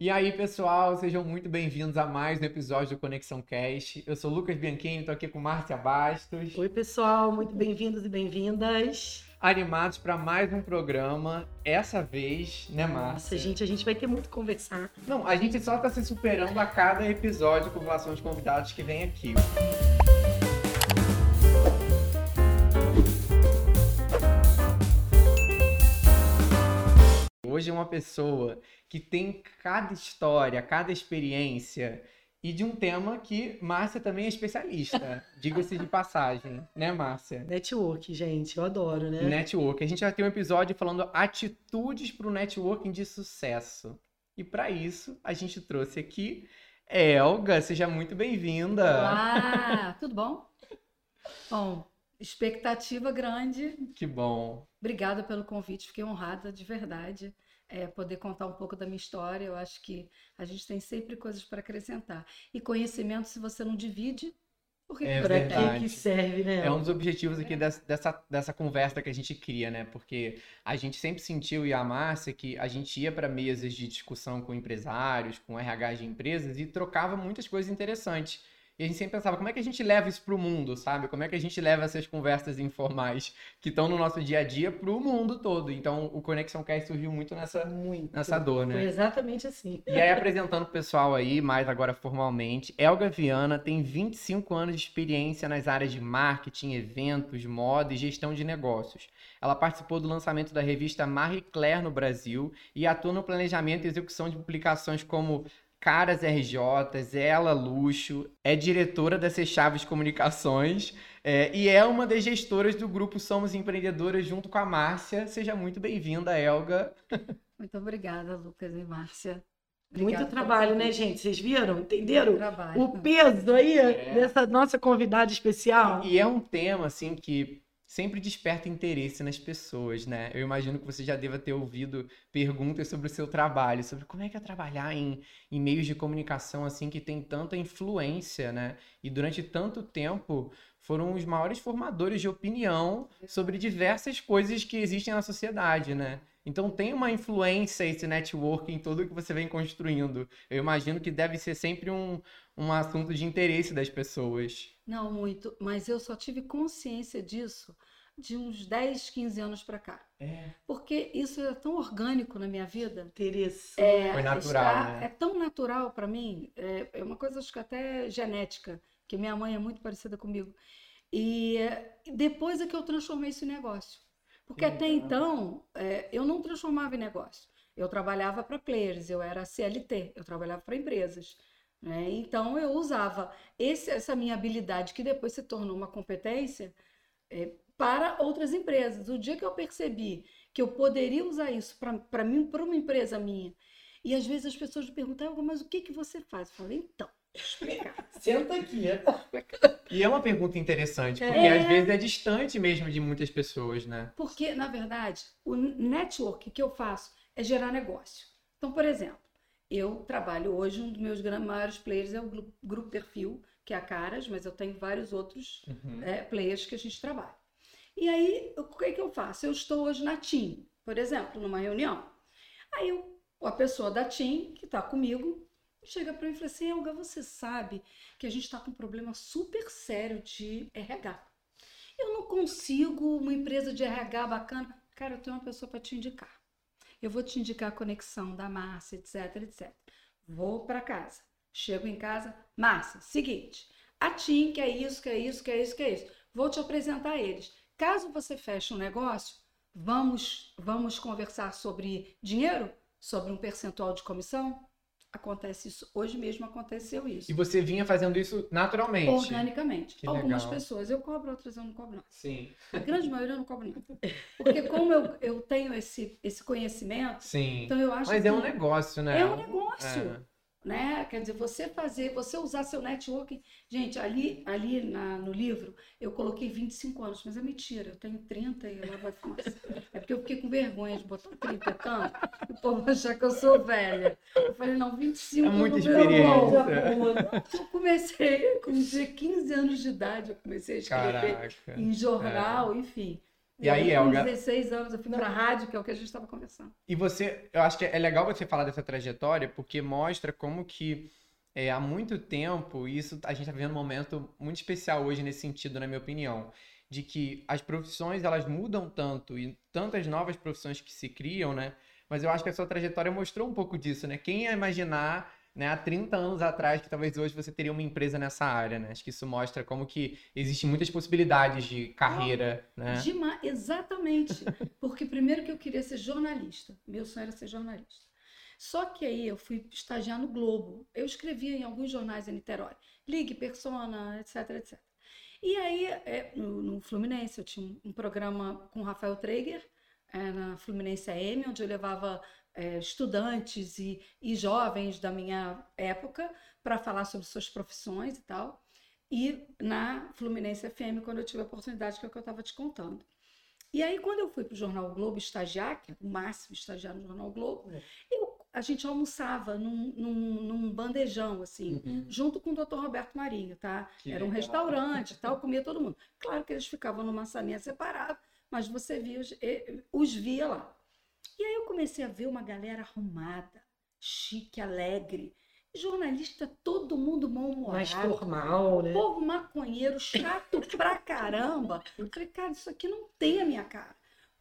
E aí, pessoal, sejam muito bem-vindos a mais um episódio do Conexão Cast. Eu sou o Lucas Bianchini, tô aqui com Márcia Bastos. Oi, pessoal, muito bem-vindos e bem-vindas. Animados para mais um programa. Essa vez, né, Márcia? Nossa, gente, a gente vai ter muito que conversar. Não, a gente só tá se superando a cada episódio com relação aos convidados que vêm aqui. Hoje é uma pessoa que tem cada história, cada experiência e de um tema que Márcia também é especialista, diga-se de passagem, né, Márcia? Network, gente, eu adoro, né? Network. A gente vai ter um episódio falando atitudes para o networking de sucesso. E para isso, a gente trouxe aqui Elga, seja muito bem-vinda. Olá, tudo bom? Bom, expectativa grande. Que bom. Obrigada pelo convite, fiquei honrada de verdade é, poder contar um pouco da minha história. Eu acho que a gente tem sempre coisas para acrescentar. E conhecimento, se você não divide, por que É verdade. que que serve, né? É um dos objetivos aqui dessa, dessa, dessa conversa que a gente cria, né? Porque a gente sempre sentiu, e a Márcia, que a gente ia para mesas de discussão com empresários, com RH de empresas e trocava muitas coisas interessantes. E a gente sempre pensava, como é que a gente leva isso pro mundo, sabe? Como é que a gente leva essas conversas informais que estão no nosso dia a dia pro mundo todo? Então, o Conexão Cast surgiu muito nessa, Muito. nessa dor, Foi né? exatamente assim. E aí, apresentando o pessoal aí, mais agora formalmente, Elga Viana tem 25 anos de experiência nas áreas de marketing, eventos, moda e gestão de negócios. Ela participou do lançamento da revista Marie Claire no Brasil e atua no planejamento e execução de publicações como Caras RJ, Ela Luxo, é diretora da C Chaves Comunicações é, e é uma das gestoras do grupo Somos Empreendedoras junto com a Márcia. Seja muito bem-vinda, Elga. Muito obrigada, Lucas e Márcia. Muito Obrigada pelo trabalho, né, gente? Vocês viram? Entenderam? Trabalho. O peso aí É. dessa nossa convidada especial. E é um tema, assim, que sempre desperta interesse nas pessoas, né? Eu imagino que você já deva ter ouvido perguntas sobre o seu trabalho, sobre como é que é trabalhar em, em meios de comunicação, assim, que tem tanta influência, né? E durante tanto tempo foram os maiores formadores de opinião sobre diversas coisas que existem na sociedade, né? Então tem uma influência esse network em tudo que você vem construindo. Eu imagino que deve ser sempre um, um assunto de interesse das pessoas. Não muito, mas eu só tive consciência disso de uns 10, 15 anos para cá. É. Porque isso é tão orgânico na minha vida. Interessante. É, Foi natural, está- né? É tão natural para mim, é, é uma coisa acho que até genética, que minha mãe é muito parecida comigo. E depois é que eu transformei isso em negócio. Porque Que até então é, eu não transformava em negócio. Eu trabalhava para players, eu era CLT, eu trabalhava para empresas. né? Então eu usava esse- essa minha habilidade, que depois se tornou uma competência, é, para outras empresas. O dia que eu percebi que eu poderia usar isso para mim, para uma empresa minha, e às vezes as pessoas me perguntam, "Elga, mas o que que você faz? Eu falei, então. Senta aqui. E é uma pergunta interessante, porque É. às vezes é distante mesmo de muitas pessoas, né? Porque, na verdade, o network que eu faço é gerar negócio. Então, por exemplo, eu trabalho hoje, um dos meus maiores players é o Gru- Grupo Perfil, que é a Caras, mas eu tenho vários outros Uhum. é, players que a gente trabalha. E aí, o que é que eu faço? Eu estou hoje na TIM, por exemplo, numa reunião. Aí eu- a pessoa da TIM, que está comigo, chega para mim e fala assim, Elga, você sabe que a gente está com um problema super sério de RH. Eu não consigo uma empresa de RH bacana. Cara, eu tenho uma pessoa para te indicar. Eu vou te indicar a conexão da Márcia, etc, etc. Vou para casa. Chego em casa, Márcia, seguinte, a TIM que é isso, que é isso, que é isso, que é isso. Vou te apresentar eles. Caso você feche um negócio, vamos, vamos conversar sobre dinheiro? Sobre um percentual de comissão? Acontece isso. Hoje mesmo aconteceu isso. E você vinha fazendo isso naturalmente. Organicamente. Que Algumas legal. pessoas eu cobro, outras eu não cobro, não. Sim. A grande maioria eu não cobro, não. Porque como eu, eu tenho esse, esse conhecimento, Sim. então eu acho Mas que é um negócio, né? é um negócio. É. né? Quer dizer, você fazer, você usar seu networking. Gente, ali, ali na- no livro eu coloquei 25 anos, mas é mentira, eu tenho 30 e lá vai fumaça. É porque eu fiquei com vergonha de botar 30 e tanto, e o povo achar que eu sou velha. Eu falei, não, 25 É muita é experiência. Eu comecei, com 15 anos de idade, eu comecei a escrever Caraca. em jornal, enfim. E aí, com Elga, 16 anos eu fui pra rádio, que é o que a gente estava conversando. E você, eu acho que é legal você falar dessa trajetória, porque mostra como que é, há muito tempo, e isso a gente está vivendo um momento muito especial hoje nesse sentido, na minha opinião, de que as profissões elas mudam tanto e tantas novas profissões que se criam, né? Mas eu acho que a sua trajetória mostrou um pouco disso, né? Quem ia imaginar, né, há 30 anos atrás, que talvez hoje você teria uma empresa nessa área, né? Acho que isso mostra como que existem muitas possibilidades de carreira, né? Dema- exatamente. Porque primeiro que eu queria ser jornalista. Meu sonho era ser jornalista. Só que aí eu fui estagiar no Globo. Eu escrevia em alguns jornais em Niterói. Ligue, Persona, etc, etc. E aí, é, no, Fluminense, eu tinha um, um programa com o Rafael Traeger, é, na Fluminense AM, onde eu levava é, estudantes e, e jovens da minha época para falar sobre suas profissões e tal. E na Fluminense FM, quando eu tive a oportunidade, que é o que eu estava te contando. E aí, quando eu fui para o Jornal Globo estagiar, que é o máximo estagiar no Jornal Globo, É. eu, a gente almoçava num, num, num bandejão, assim, Uhum. junto com o Dr. Roberto Marinho, tá? Que Era um legal. restaurante e tal, comia todo mundo. Claro que eles ficavam numa salinha separada, mas você via os, os via lá. E aí eu comecei a ver uma galera arrumada, chique, alegre. Jornalista, todo mundo mal-humorado. Mais formal, né? Povo maconheiro, chato pra caramba. Eu falei, cara, isso aqui não tem a minha cara.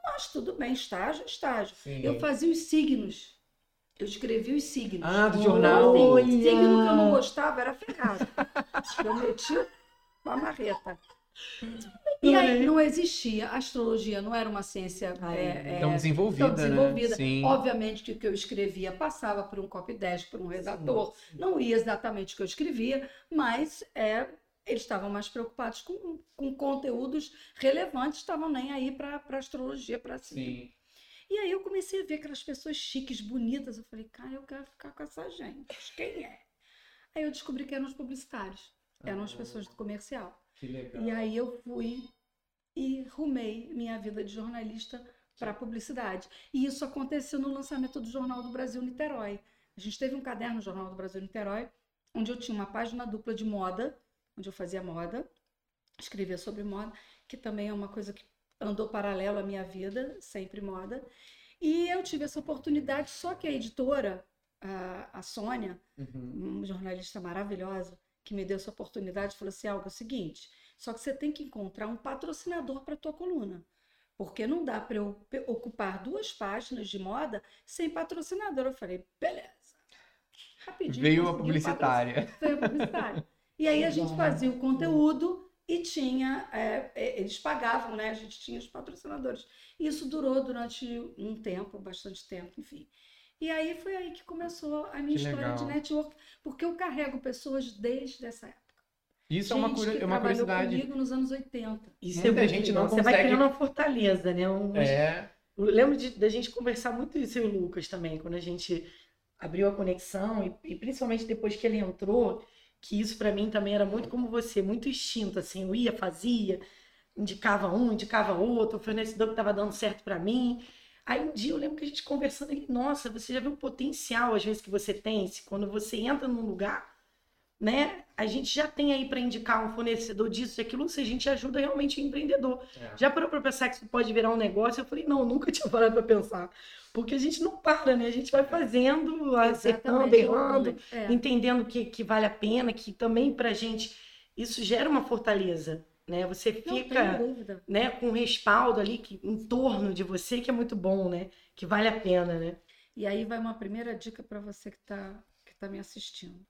Mas tudo bem, estágio, estágio. Sim. Eu fazia os signos. Eu escrevia os signos. Ah, do jornal. Olha! assim, signo que eu não gostava era ferrado. Eu metia uma marreta. E aí não existia. A astrologia não era uma ciência é, é, Tão desenvolvida, tão desenvolvida. né? Sim. Obviamente que o que eu escrevia passava por um copydesk, por um redator. Não ia exatamente o que eu escrevia, mas é, eles estavam mais preocupados com, com conteúdos relevantes, estavam nem aí para astrologia, para Sim. E aí eu comecei a ver aquelas pessoas chiques, bonitas. Eu falei, cara, eu quero ficar com essa gente. Quem é? Aí eu descobri que eram os publicitários, eram as Ah. pessoas do comercial. Que legal. E aí eu fui e rumei minha vida de jornalista para publicidade. E isso aconteceu no lançamento do Jornal do Brasil Niterói. A gente teve um caderno no Jornal do Brasil Niterói, onde eu tinha uma página dupla de moda, onde eu fazia moda, escrevia sobre moda, que também é uma coisa que andou paralelo à minha vida, sempre moda. E eu tive essa oportunidade, só que a editora, a, a Sônia, Uhum. uma jornalista maravilhosa que me deu essa oportunidade, falou assim: algo é o seguinte, só que você tem que encontrar um patrocinador para tua coluna. Porque não dá para eu ocupar duas páginas de moda sem patrocinador. Eu falei, beleza. Rapidinho. Veio a publicitária. Veio a publicitária. E aí a gente fazia o conteúdo e tinha, é, é, eles pagavam, né? A gente tinha os patrocinadores. E isso durou durante um tempo, bastante tempo, enfim. E aí foi aí que começou a minha Que história de legal. network, porque eu carrego pessoas desde essa época. Isso é uma, Gente curi- que é uma curiosidade. comigo nos anos 80. Isso Muita é gente legal. não Você vai consegue- criando uma fortaleza, né? Um- É. Eu lembro de, da gente conversar muito isso eu e o Lucas também, quando a gente abriu a conexão e, e principalmente depois que ele entrou, que isso pra mim também era muito como você, muito instinto, assim, eu ia, fazia, indicava um, indicava outro, o fornecedor que estava dando certo pra mim. Aí um dia eu lembro que a gente conversando, ele, nossa, você já viu o potencial às vezes que você tem, se quando você entra num lugar, né? A gente já tem aí para indicar um fornecedor disso e aquilo, se a gente ajuda realmente o empreendedor. É. Já parou para pensar que isso pode virar um negócio? Eu falei, não, nunca tinha parado para pensar. Porque a gente não para, né? A gente vai fazendo, acertando, errando, É. entendendo que, que vale a pena, que também pra gente isso gera uma fortaleza, né? Você fica, né, com um respaldo ali que, em torno de você que é muito bom, né? Que vale a pena, né? E aí vai uma primeira dica para você que está que tá me assistindo.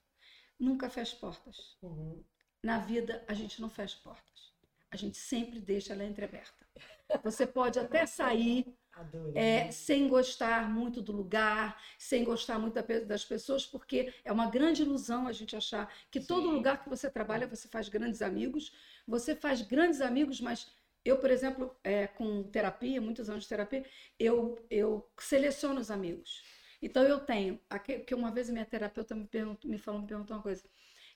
Nunca feche portas. Na vida, a gente não fecha portas. A gente sempre deixa ela entreaberta. Você pode até sair é, sem gostar muito do lugar, sem gostar muito das pessoas, porque é uma grande ilusão a gente achar que todo Sim. lugar que você trabalha você faz grandes amigos. Você faz grandes amigos, mas eu, por exemplo, é, com terapia, muitos anos de terapia, eu, eu seleciono os amigos. Então eu tenho, aque- que uma vez a minha terapeuta me, perguntou, me falou, me perguntou uma coisa.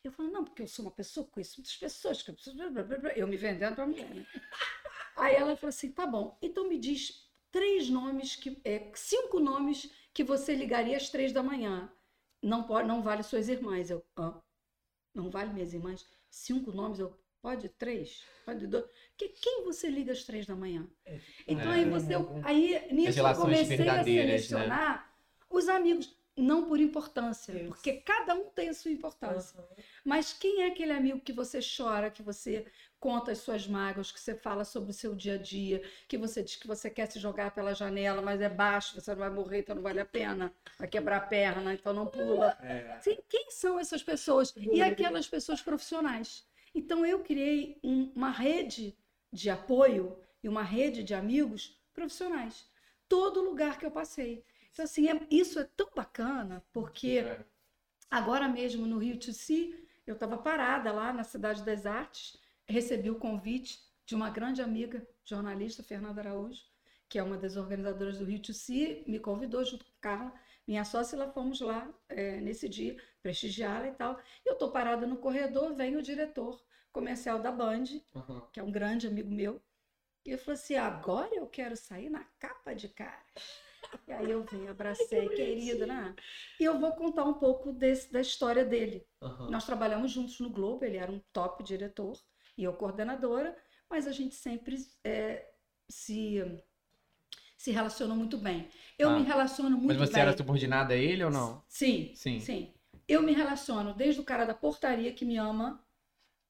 Eu falo, não, porque eu sou uma pessoa, conheço muitas pessoas, que eu preciso. blá, blá, blá, blá", Eu me vendendo para mulher, né? Aí ela falou assim: tá bom, então me diz três nomes, que, é, cinco nomes que você ligaria às três da manhã. Não pode, não vale suas irmãs. Eu, hã? Não vale minhas irmãs? Cinco nomes? Eu, Pode três? Pode dois? Que, quem você liga às três da manhã? É. Então É. aí você. Aí nisso eu comecei a né? selecionar os amigos. Não por importância, Isso. porque cada um tem a sua importância. Aham. Mas quem é aquele amigo que você chora, que você conta as suas mágoas, que você fala sobre o seu dia a dia, que você diz que você quer se jogar pela janela, mas é baixo, você não vai morrer, então não vale a pena, vai quebrar a perna, então não pula. É. Sim, quem são essas pessoas? E aquelas pessoas profissionais. Então eu criei um- uma rede de apoio e uma rede de amigos profissionais. Todo lugar que eu passei. Então, assim, é- isso é tão bacana, porque É. Agora mesmo no Rio Tissi, eu estava parada lá na Cidade das Artes, recebi o convite de uma grande amiga, jornalista, Fernanda Araújo, que é uma das organizadoras do Rio Tissi, me convidou junto com Carla, minha sócia, e lá fomos lá eh, nesse dia, prestigiá-la e tal. Eu estou parada no corredor, vem o diretor comercial da Band, Aham. que é um grande amigo meu, e eu falei assim, agora eu quero sair na capa de cara. E aí eu vim, abracei, querido, né? E eu vou contar um pouco desse, da história dele. Aham. Nós trabalhamos juntos no Globo, ele era um top diretor e eu coordenadora, mas a gente sempre é, se, se relacionou muito bem. Eu Ah. me relaciono muito Mas você bem. era subordinada a ele ou não? Sim, Sim. sim. Eu me relaciono desde o cara da portaria que me ama,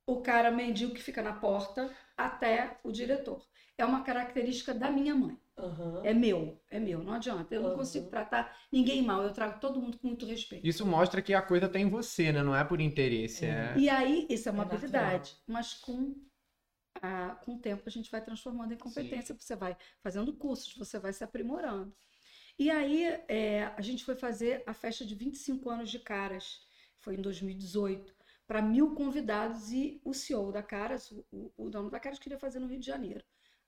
o cara mendigo que fica na porta, até o diretor. É uma característica da minha mãe. Aham. É meu, é meu, não adianta. Eu não Aham. consigo tratar ninguém mal, eu trago todo mundo com muito respeito. Isso mostra que a coisa tá em você, né? Não é por interesse. É... E aí, isso é uma É natural. habilidade, mas com, a, com o tempo a gente vai transformando em competência, você vai fazendo cursos, você vai se aprimorando. E aí, é, a gente foi fazer a festa de 25 anos de Caras, foi em 2018, para mil convidados e o CEO da Caras, o, o- dono da Caras, queria fazer no Rio de Janeiro.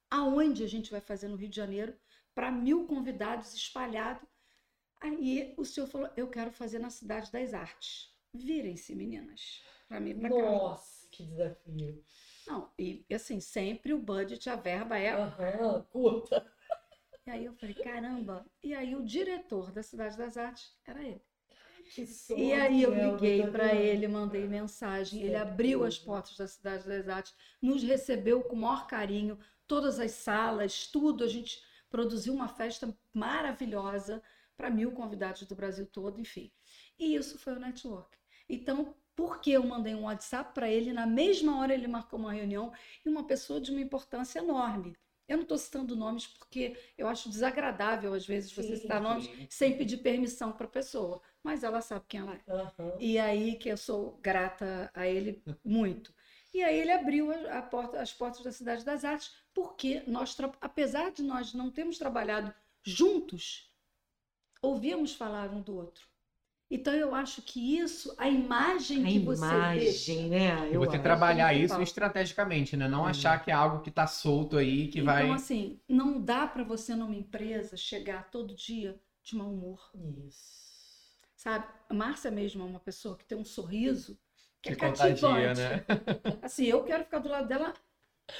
Aonde a gente vai fazer no Rio de Janeiro para mil convidados espalhados? Aí o senhor falou: Eu quero fazer na Cidade das Artes. Virem-se, meninas, para mim, para. Nossa, que desafio. Não, e assim, sempre o budget, a verba é. Aham, curta. E aí eu falei: Caramba! E aí o diretor da Cidade das Artes era ele. Que sonho, E aí eu liguei tá para ele, mandei mensagem, ele abriu as portas da Cidade das Artes, nos recebeu com o maior carinho, todas as salas, tudo. A gente produziu uma festa maravilhosa para mil convidados do Brasil todo, enfim. E isso foi o network. Então, por que eu mandei um WhatsApp para ele? Na mesma hora ele marcou uma reunião e uma pessoa de uma importância enorme. Eu não estou citando nomes porque eu acho desagradável, às vezes, você Sim, citar nomes sem pedir permissão para a pessoa, mas ela sabe quem ela é. Aham. E aí que eu sou grata a ele muito. E aí ele abriu a, a porta, as portas da Cidade das Artes, porque nós, apesar de nós não termos trabalhado juntos, ouvíamos falar um do outro. Então eu acho que isso, a imagem A que você deixa, imagem, né? Eu você trabalhar que isso estrategicamente, né? Não É. achar que é algo que tá solto aí, que então vai. assim, não dá para você numa empresa chegar todo dia de mau humor, Isso. sabe? A Márcia mesmo é uma pessoa que tem um sorriso que, é Que contagia, cativante. né? Assim, eu quero ficar do lado dela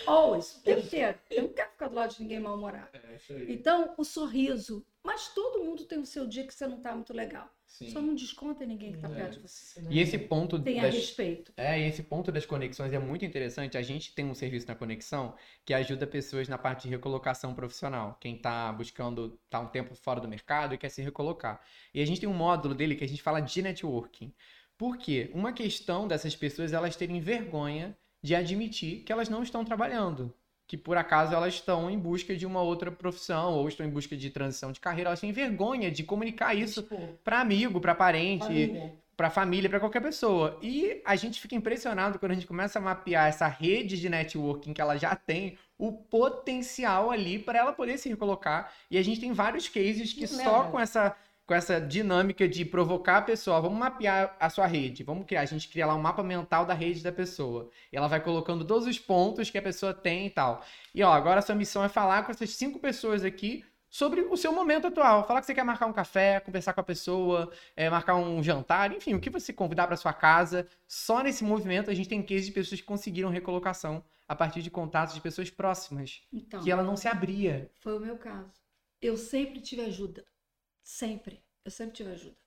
always, o tempo inteiro. Eu não quero ficar do lado de ninguém mal-humorado. É, isso aí. Então, o sorriso. Mas todo mundo tem o seu dia que você não tá muito legal. Sim. Só não desconta em ninguém que tá É. perto de você. E esse ponto Tenha das, respeito. É, e esse ponto das conexões é muito interessante. A gente tem um serviço na Conexão que ajuda pessoas na parte de recolocação profissional. Quem está buscando estar um tempo fora do mercado e quer se recolocar. E a gente tem um módulo dele que a gente fala de networking. Por quê? Uma questão dessas pessoas é elas terem vergonha de admitir que elas não estão trabalhando. Que por acaso elas estão em busca de uma outra profissão ou estão em busca de transição de carreira. Elas têm vergonha de comunicar isso Tipo, para amigo, para parente para família, para qualquer pessoa. E a gente fica impressionado quando a gente começa a mapear essa rede de networking que ela já tem, o potencial ali para ela poder se recolocar. E a gente tem vários cases que Que só com essa com essa dinâmica de provocar a pessoa, vamos mapear a sua rede, vamos criar, a gente cria lá um mapa mental da rede da pessoa. E ela vai colocando todos os pontos que a pessoa tem e tal. E ó, agora a sua missão é falar com essas cinco pessoas aqui sobre o seu momento atual. Falar que você quer marcar um café, conversar com a pessoa, é, marcar um jantar, enfim, o que você convidar para sua casa. Só nesse movimento a gente tem cases de pessoas que conseguiram recolocação a partir de contatos de pessoas próximas, Então, que ela não se abria. foi o meu caso. Eu sempre tive ajuda. Sempre. Eu sempre tive ajuda.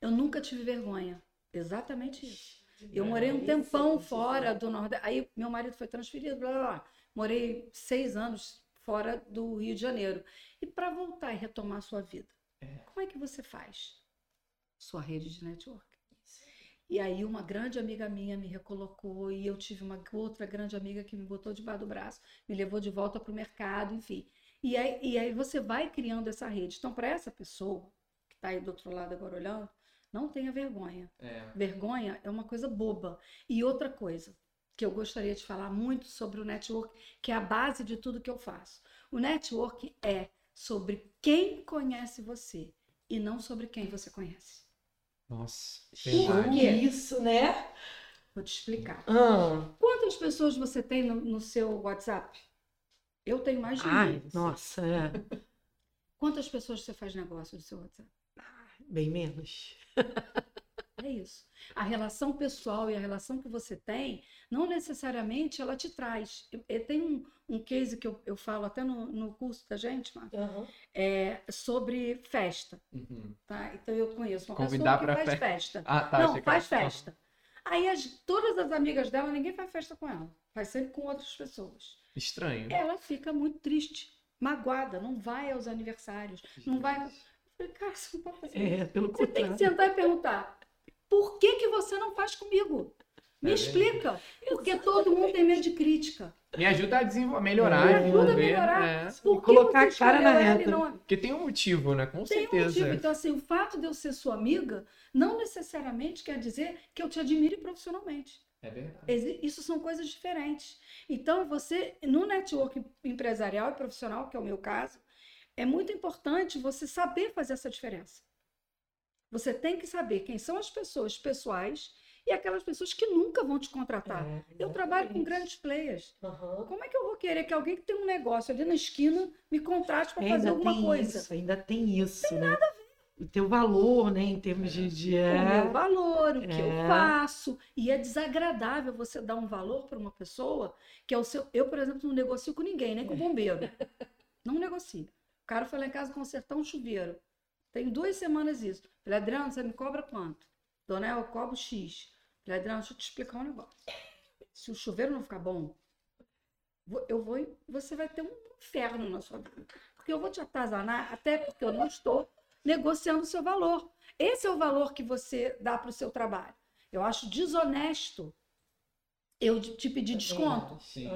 Eu nunca tive vergonha. Exatamente isso. Eu morei um tempão fora do Nordeste. Aí meu marido foi transferido, blá blá blá. Morei seis anos fora do Rio de Janeiro. E para voltar e retomar a sua vida, como é que você faz? Sua rede de network. E aí uma grande amiga minha me recolocou e eu tive uma outra grande amiga que me botou debaixo do braço, me levou de volta para o mercado, enfim. E aí, e aí você vai criando essa rede. Então, para essa pessoa que está aí do outro lado agora olhando, não tenha vergonha. É. Vergonha é uma coisa boba. E outra coisa que eu gostaria de falar muito sobre o network, que é a base de tudo que eu faço. O network é sobre quem conhece você e não sobre quem você conhece. Nossa, verdade. isso, né? Vou te explicar. Ah, Quantas pessoas você tem no, no seu WhatsApp? Eu tenho mais de ai, mil. nossa, é. Quantas pessoas você faz negócio no seu WhatsApp? Bem menos. É isso. A relação pessoal e a relação que você tem, não necessariamente ela te traz. Tenho um, um case que eu, eu falo até no, no curso da gente, Marcos, é sobre festa, Uhum. tá? Então eu conheço uma Convidar pessoa que faz fe- festa. Ah, tá. não, que faz era- festa. Aí as- todas as amigas dela, ninguém faz festa com ela. Faz sempre com outras pessoas. Estranho. Ela fica muito triste, magoada, não vai aos aniversários, não vai. Eu falei, cara, você não pode fazer isso. É, pelo Você tem que contrário. sentar e perguntar: por que, que você não faz comigo? Me É explica. Porque todo mundo tem medo de crítica. Me ajuda a desenvolver, melhorar, Me ajuda a melhorar. é. Por que colocar a cara na reta. não Porque tem um motivo, né? Com Tem um certeza. motivo. Então, assim, o fato de eu ser sua amiga não necessariamente quer dizer que eu te admire profissionalmente. É verdade. Isso são coisas diferentes. Então, você, no network empresarial e profissional, que é o meu caso, é muito importante você saber fazer essa diferença. Você tem que saber quem são as pessoas pessoais e aquelas pessoas que nunca vão te contratar. É, Eu trabalho com grandes players. Aham. Como é que eu vou querer que alguém que tem um negócio ali na esquina me contrate para fazer Ainda alguma tem coisa? Isso, ainda tem isso, né? O teu valor, né, em termos de, de o é, meu valor, o que eu É. faço. E é desagradável você dar um valor para uma pessoa que é o seu. Eu, por exemplo, não negocio com ninguém, nem com o bombeiro. Não negocio. O cara foi lá em casa consertar um chuveiro. Tem duas semanas isso. Falei, Adriano, você me cobra quanto? Dona El, eu cobro X. Falei, Adriano, deixa eu te explicar um negócio. Se o chuveiro não ficar bom, eu vou, você vai ter um inferno na sua vida. Porque eu vou te atazanar, até porque eu não estou negociando o seu valor. Esse é o valor que você dá para o seu trabalho. Eu acho desonesto eu te pedir desconto. Sim.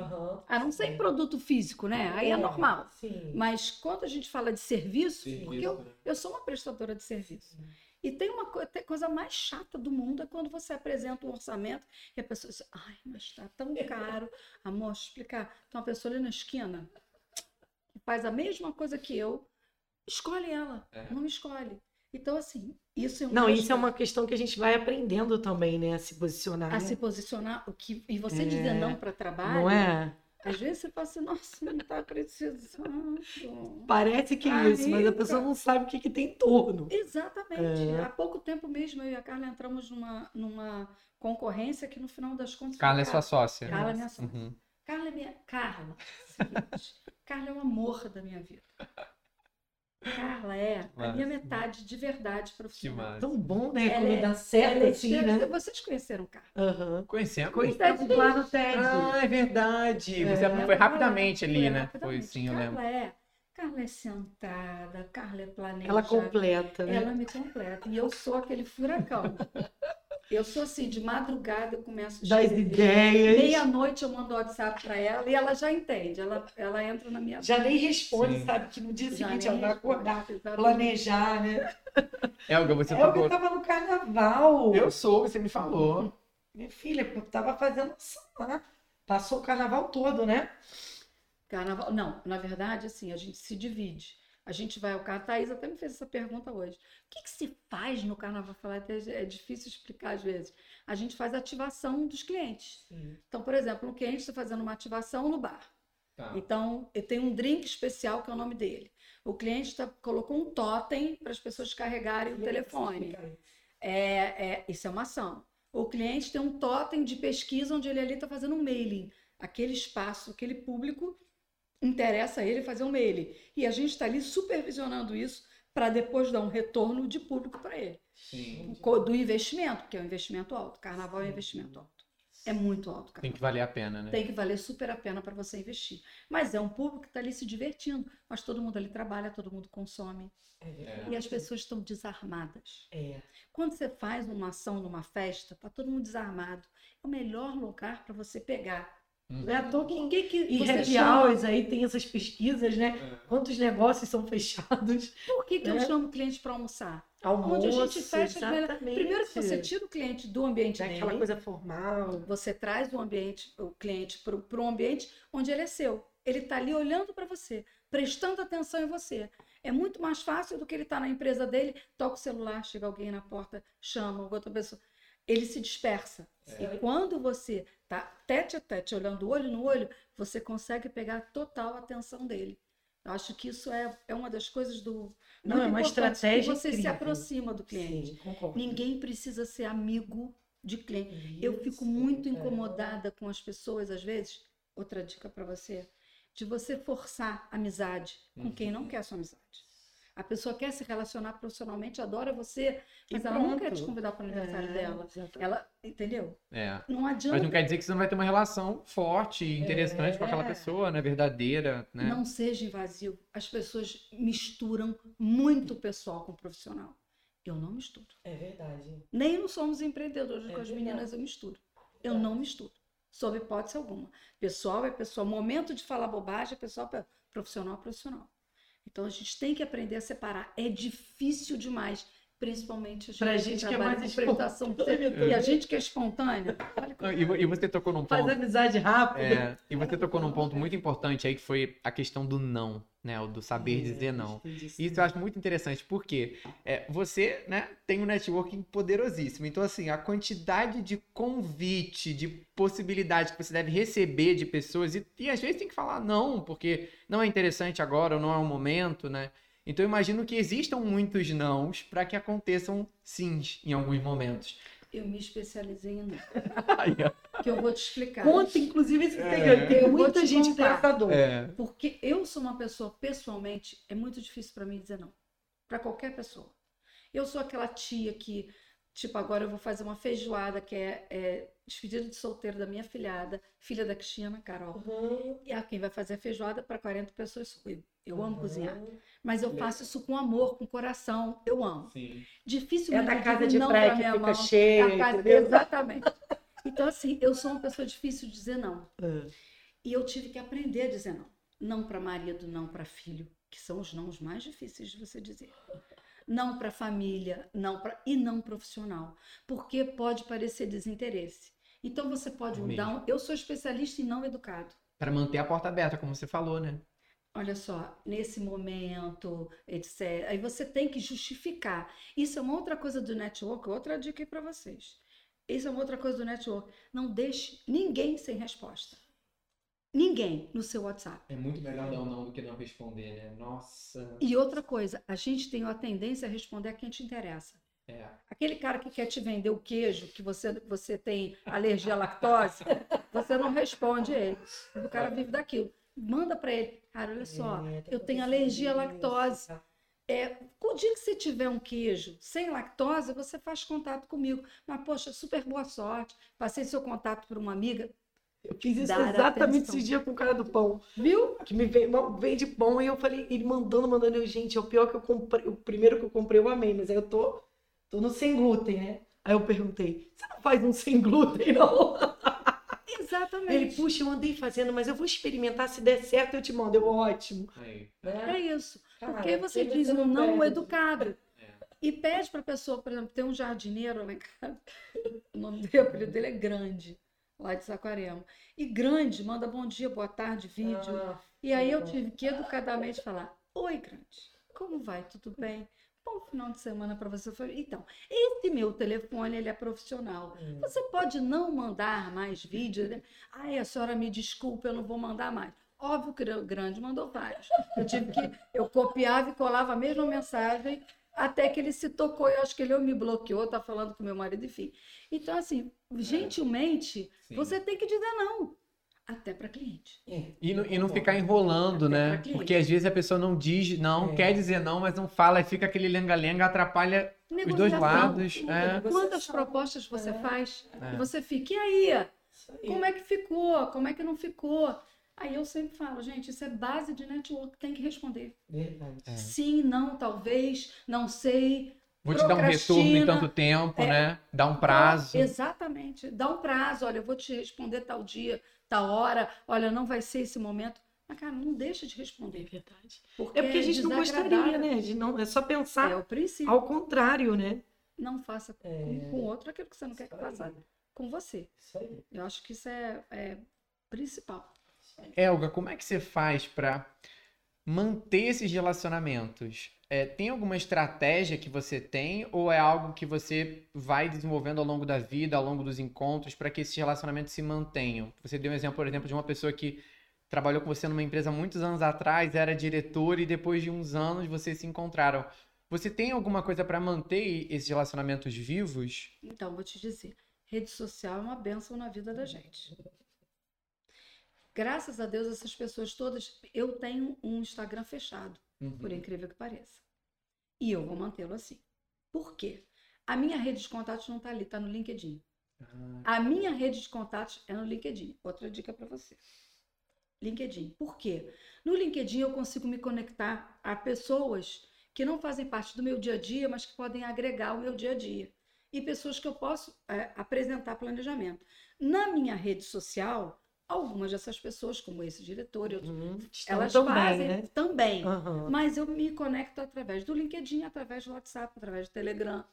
A não ser em produto físico, né? Aí é normal. Sim. Mas quando a gente fala de serviço, Sim, porque eu, né? eu sou uma prestadora de serviço. E tem uma co- tem coisa mais chata do mundo é quando você apresenta um orçamento e a pessoa diz, ai, mas está tão caro. Amor, explicar. Tem uma pessoa ali na esquina que faz a mesma coisa que eu, escolhe ela, É. não me escolhe. Então, assim, isso é um Não, isso é uma questão que a gente vai aprendendo também, né? A se posicionar. a né? se posicionar o que e você É. dizer não para trabalho. Não é? Às vezes você fala assim, nossa, não está precisando. Parece que é Ah, isso, mas a pessoa não sabe o que, que tem em torno. Exatamente. É. Há pouco tempo mesmo, eu e a Carla entramos numa, numa concorrência que no final das contas. Carla é Carla. sua sócia. Carla é minha sócia. Uhum. Carla é minha. Carla. seguinte, Carla é o amor da minha vida. Carla é a Massa. minha metade de verdade Que profissional. massa. Tão bom, né? Ela Quando é- dá certo é assim, né? Vocês conheceram Carla? Aham. Conhecemos? Conhecemos lá no TED. Ah, é verdade. Você É. foi rapidamente ali, né? rapidamente. Foi sim, eu Carla lembro. é. Carla é sentada, Carla é planejada. Ela completa, né? Ela me completa. E eu sou aquele furacão. Eu sou assim, de madrugada eu começo a Das ideias. Meia-noite eu mando WhatsApp para ela e ela já entende. Ela, ela entra na minha Já nem responde, Sim. sabe? Que no dia Já seguinte ela vai acordar, planejar, né? Elga, você É o que tocou. eu tava no carnaval. Eu soube, você me falou. Minha filha, eu tava fazendo ação lá. Passou o carnaval todo, né? Carnaval. Não, na verdade, assim, a gente se divide. A gente vai ao carnaval. Thaís até me fez essa pergunta hoje. O que, que se faz no carnaval? Falar até é difícil explicar às vezes. A gente faz ativação dos clientes. Então, por exemplo, um cliente está fazendo uma ativação no bar. Tá. Então, tenho um drink especial que é o nome dele. O cliente tá, colocou um totem para as pessoas carregarem o telefone. É, é, isso é uma ação. O cliente tem um totem de pesquisa onde ele ali está fazendo um mailing. Aquele espaço, aquele público, interessa a ele fazer um mailing. E a gente está ali supervisionando isso para depois dar um retorno de público para ele. Sim. Do investimento, que é um investimento alto. Carnaval é um investimento alto. É muito alto, cara. Tem que valer a pena, né? Tem que valer super a pena para você investir. Mas é um público que está ali se divertindo. Mas todo mundo ali trabalha, todo mundo consome. É, E as pessoas estão desarmadas. é. Quando você faz uma ação numa festa, tá todo mundo desarmado. É o melhor lugar para você pegar. Uhum. Não é à toa que Por que, E happy chama... hours aí tem essas pesquisas, né? É. Quantos negócios são fechados? Por que, que eu né? chamo o cliente para almoçar? Almoço, Onde a gente fecha as melhores- exatamente. Primeiro que você tira o cliente do ambiente Daquela dele, É coisa formal. você traz o ambiente, o cliente para um ambiente onde ele é seu. Ele está ali olhando para você, prestando atenção em você. É muito mais fácil do que ele estar na empresa dele, toca o celular, chega alguém na porta, chama outra pessoa. Ele se dispersa. E quando você está tete a tete, olhando olho no olho, você consegue pegar total atenção dele. Eu acho que isso é, é uma das coisas do. Não, é uma estratégia Você se incrível. aproxima do cliente. Sim, concordo. Ninguém precisa ser amigo de cliente. Eu fico Isso, muito é. incomodada com as pessoas, às vezes. Outra dica para você: de você forçar amizade com Uhum. quem não quer sua amizade. A pessoa quer se relacionar profissionalmente, adora você, E mas ela não quer te pronto. convidar para o aniversário É, dela. exatamente. Ela, entendeu? É. Não Mas adianta. não quer dizer que você não vai ter uma relação forte e interessante com aquela É. pessoa, né? Verdadeira, né? Não seja invasivo. As pessoas misturam muito o pessoal com o profissional. Eu não misturo. É verdade. Nem no Somos Empreendedores É com as verdade. meninas eu misturo. Eu não misturo. Sob hipótese alguma. Pessoal é pessoal. Momento de falar bobagem é pessoal é profissional é profissional. Então a gente tem que aprender a separar. É difícil demais. Principalmente a gente, Pra gente que é mais espontânea. E a gente que é espontânea. olha que Não, E, vo- e você tocou num Faz ponto. amizade rápido. É, e você tocou num ponto muito importante aí que foi a questão do não, né? O do saber dizer não. Isso eu acho muito interessante, porque é, você né, tem um networking poderosíssimo. Então, assim, a quantidade de convite, de possibilidade que você deve receber de pessoas, e, e às vezes tem que falar não, porque não é interessante agora, ou não é o momento, né? Então, eu imagino que existam muitos nãos para que aconteçam sims em alguns momentos. Eu me especializei em não. Que eu vou te explicar. Conta, inclusive, esse É. segredo. Tem muita te gente contar. tem essa dor. É, Porque eu sou uma pessoa, pessoalmente, é muito difícil para mim dizer não. Para qualquer pessoa. Eu sou aquela tia que, tipo, agora eu vou fazer uma feijoada que é, é despedida de solteiro da minha filhada, filha da Cristina, Carol. Uhum. E a quem vai fazer a feijoada para 40 pessoas sou eu. Eu amo Uhum. cozinhar. Mas eu faço isso com amor, com coração. Eu amo. sim. É Dificilmente da casa de não praia pra que fica mão. cheia, A casa-? Exatamente. Então, assim, eu sou uma pessoa difícil de dizer não. É. E eu tive que aprender a dizer não. Não para marido, não para filho, que são os nãos mais difíceis de você dizer. Não para família, não para e não profissional, porque pode parecer desinteresse. Então você pode É mudar. Um... Eu sou especialista em não educado. Para manter a porta aberta, como você falou, né? Olha só, nesse momento, etc. Aí você tem que justificar. Isso é uma outra coisa do network, outra dica aí para vocês. Isso é uma outra coisa do network. Não deixe ninguém sem resposta. Ninguém no seu WhatsApp. É muito melhor dar um não do que não responder, né? Nossa. E outra coisa, a gente tem a tendência a responder a quem te interessa. É. Aquele cara que quer te vender o queijo, que você, você tem alergia à lactose, você não responde ele. O cara vive daquilo. Manda para ele, cara, olha só, É, tá eu tenho alergia à lactose. É, o dia que você tiver um queijo sem lactose, você faz contato comigo. Mas, poxa, super boa sorte. Passei seu contato para uma amiga, Eu fiz isso exatamente atenção. esse dia com o cara do pão. viu? Que me vem- vende pão e eu falei, ele mandando, mandando, eu, gente, é o pior que eu comprei. O primeiro que eu comprei eu amei, mas aí eu tô, tô no sem glúten, né? Aí eu perguntei, você não faz um sem glúten, não? Exatamente. Ele, puxa, eu andei fazendo, mas eu vou experimentar, se der certo eu te mando. Eu, ótimo. Aí. É isso. Cara, Porque aí você diz um não perde. educado. É. E pede para a pessoa, por exemplo, tem um jardineiro lá em casa, o nome dele, o apelido dele é Grande, lá de Saquarema. E Grande manda bom dia, boa tarde, vídeo. Ah, E aí eu tive que educadamente falar: Oi, Grande, como vai? Tudo bem? Bom final de semana para você. Então, esse meu telefone ele é profissional. hum. Você pode não mandar mais vídeos? né? Ai, a senhora me desculpa, eu não vou mandar mais. Óbvio que o Grande mandou vários. Eu tive que. Eu copiava e colava a mesma mensagem até que ele se tocou. Eu acho que ele ou me bloqueou, tá falando com meu marido, enfim. Então, assim, gentilmente, Sim. você tem que dizer não. Até para cliente. É, E não, e não ficar enrolando, Até né? Porque às vezes a pessoa não diz não, É. quer dizer não, mas não fala, e fica aquele lenga-lenga, atrapalha os dois lados. É. Negociação. Quantas propostas você É. faz É. você fica, e aí? Como é que ficou? Como é que não ficou? Aí eu sempre falo, gente, isso é base de network, tem que responder. Verdade. É. Sim, não, talvez, não sei. Vou te dar um retorno em tanto tempo, É. né? Dar um prazo. Exatamente. Dá um prazo, olha, eu vou te responder tal dia, tal hora, olha, não vai ser esse momento. Mas, cara, não deixa de É responder. verdade. Porque É porque a gente não gostaria, né? De não, é só pensar É o princípio. ao contrário, né? Não faça com, É. com o outro aquilo que você não quer que Isso aí. faça com você. Isso aí. Eu acho que isso é, é principal. Elga, como é que você faz pra manter esses relacionamentos? É, tem alguma estratégia que você tem ou é algo que você vai desenvolvendo ao longo da vida, ao longo dos encontros, para que esses relacionamentos se mantenham? Você deu um exemplo, por exemplo, de uma pessoa que trabalhou com você numa empresa muitos anos atrás, era diretora e depois de uns anos vocês se encontraram. Você tem alguma coisa para manter esses relacionamentos vivos? Então, vou te dizer, rede social é uma bênção na vida da gente. Graças a Deus, essas pessoas todas, eu tenho um Instagram fechado, por incrível que pareça. E eu vou mantê-lo assim. Por quê? A minha rede de contatos não está ali, está no LinkedIn. Ah, A minha rede de contatos é no LinkedIn. Outra dica para você. LinkedIn. Por quê? No LinkedIn eu consigo me conectar a pessoas que não fazem parte do meu dia a dia, mas que podem agregar o meu dia a dia. E pessoas que eu posso é, apresentar planejamento. Na minha rede social, algumas dessas pessoas, como esse diretor, e outros, Uhum. Elas também, fazem né? também. Aham. Mas eu me conecto através do LinkedIn, através do WhatsApp, através do Telegram.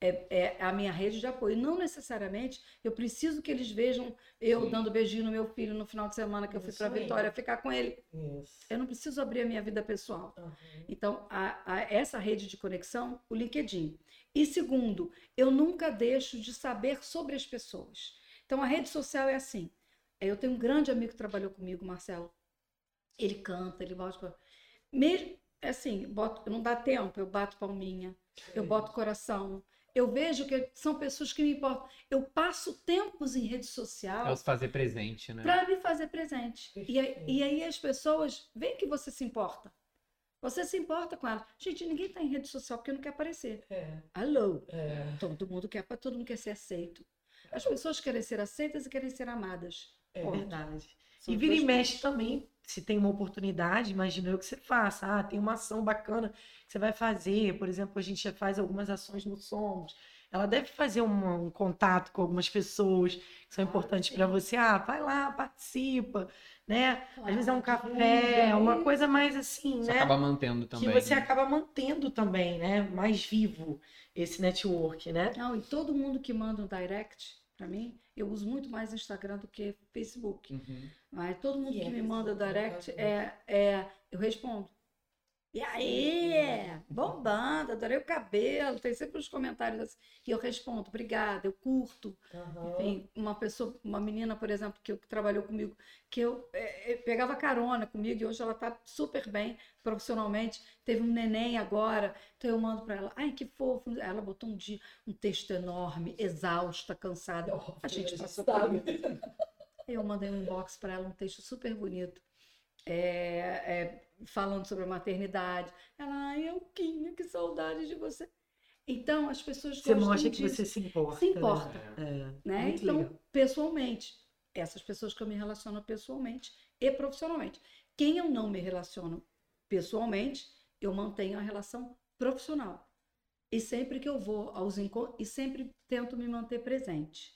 É, é a minha rede de apoio. Não necessariamente eu preciso que eles vejam eu Sim. dando beijinho no meu filho no final de semana que eu fui para. Vitória ficar com ele. Isso. Eu não preciso abrir a minha vida pessoal. Aham. Então, a- a- essa rede de conexão, o LinkedIn. E segundo, eu nunca deixo de saber sobre as pessoas. Então, a rede social é assim. Eu tenho um grande amigo que trabalhou comigo, Marcelo. Ele canta, ele bota. Mesmo assim, boto, não dá tempo, eu bato palminha, eu boto coração. Eu vejo que são pessoas que me importam. Eu passo tempos em rede social É o se fazer presente, né? para me fazer presente. E e aí as pessoas veem que você se importa. Você se importa com elas. Gente, ninguém está em rede social porque não quer aparecer. É, Alô? é, Todo mundo quer, todo mundo quer ser aceito. As pessoas querem ser aceitas e querem ser amadas. É Ponto. verdade. São E vira e mexe também, se tem uma oportunidade, imagino eu que você faça. Ah, tem uma ação bacana que você vai fazer. Por exemplo, a gente já faz algumas ações no Somos. Ela deve fazer um, um contato com algumas pessoas que são Claro, importantes para você. Ah, vai lá, participa, né? Às vezes é um Claro, café, uma isso. coisa mais assim, Você né? acaba mantendo que também. você né? acaba mantendo também, né? Mais vivo esse network, né? Não, e todo mundo que manda um direct para mim, eu uso muito mais Instagram do que Facebook. Uhum. Mas todo mundo E que é me manda direct, é, é, eu respondo. E aí, bombando, adorei o cabelo, tem sempre uns comentários assim. E eu respondo, obrigada, eu curto. Enfim, uma pessoa, uma menina, por exemplo, que, eu- que trabalhou comigo, que eu é, é, pegava carona comigo e hoje ela está super bem profissionalmente. Teve um neném agora, então eu mando para ela, ai que fofo. Ela botou um dia um texto enorme, exausta, cansada. A gente passou por isso. Eu mandei um inbox para ela, um texto super bonito, é, é, falando sobre a maternidade. Ela, ai, Elquinha, que saudade de você. Então, as pessoas Você mostra que você se importa. se né? importa, É, né? Então, legal. pessoalmente, essas pessoas que eu me relaciono pessoalmente e profissionalmente. Quem eu não me relaciono pessoalmente, eu mantenho a relação profissional. E sempre que eu vou aos encontros, e sempre tento me manter presente.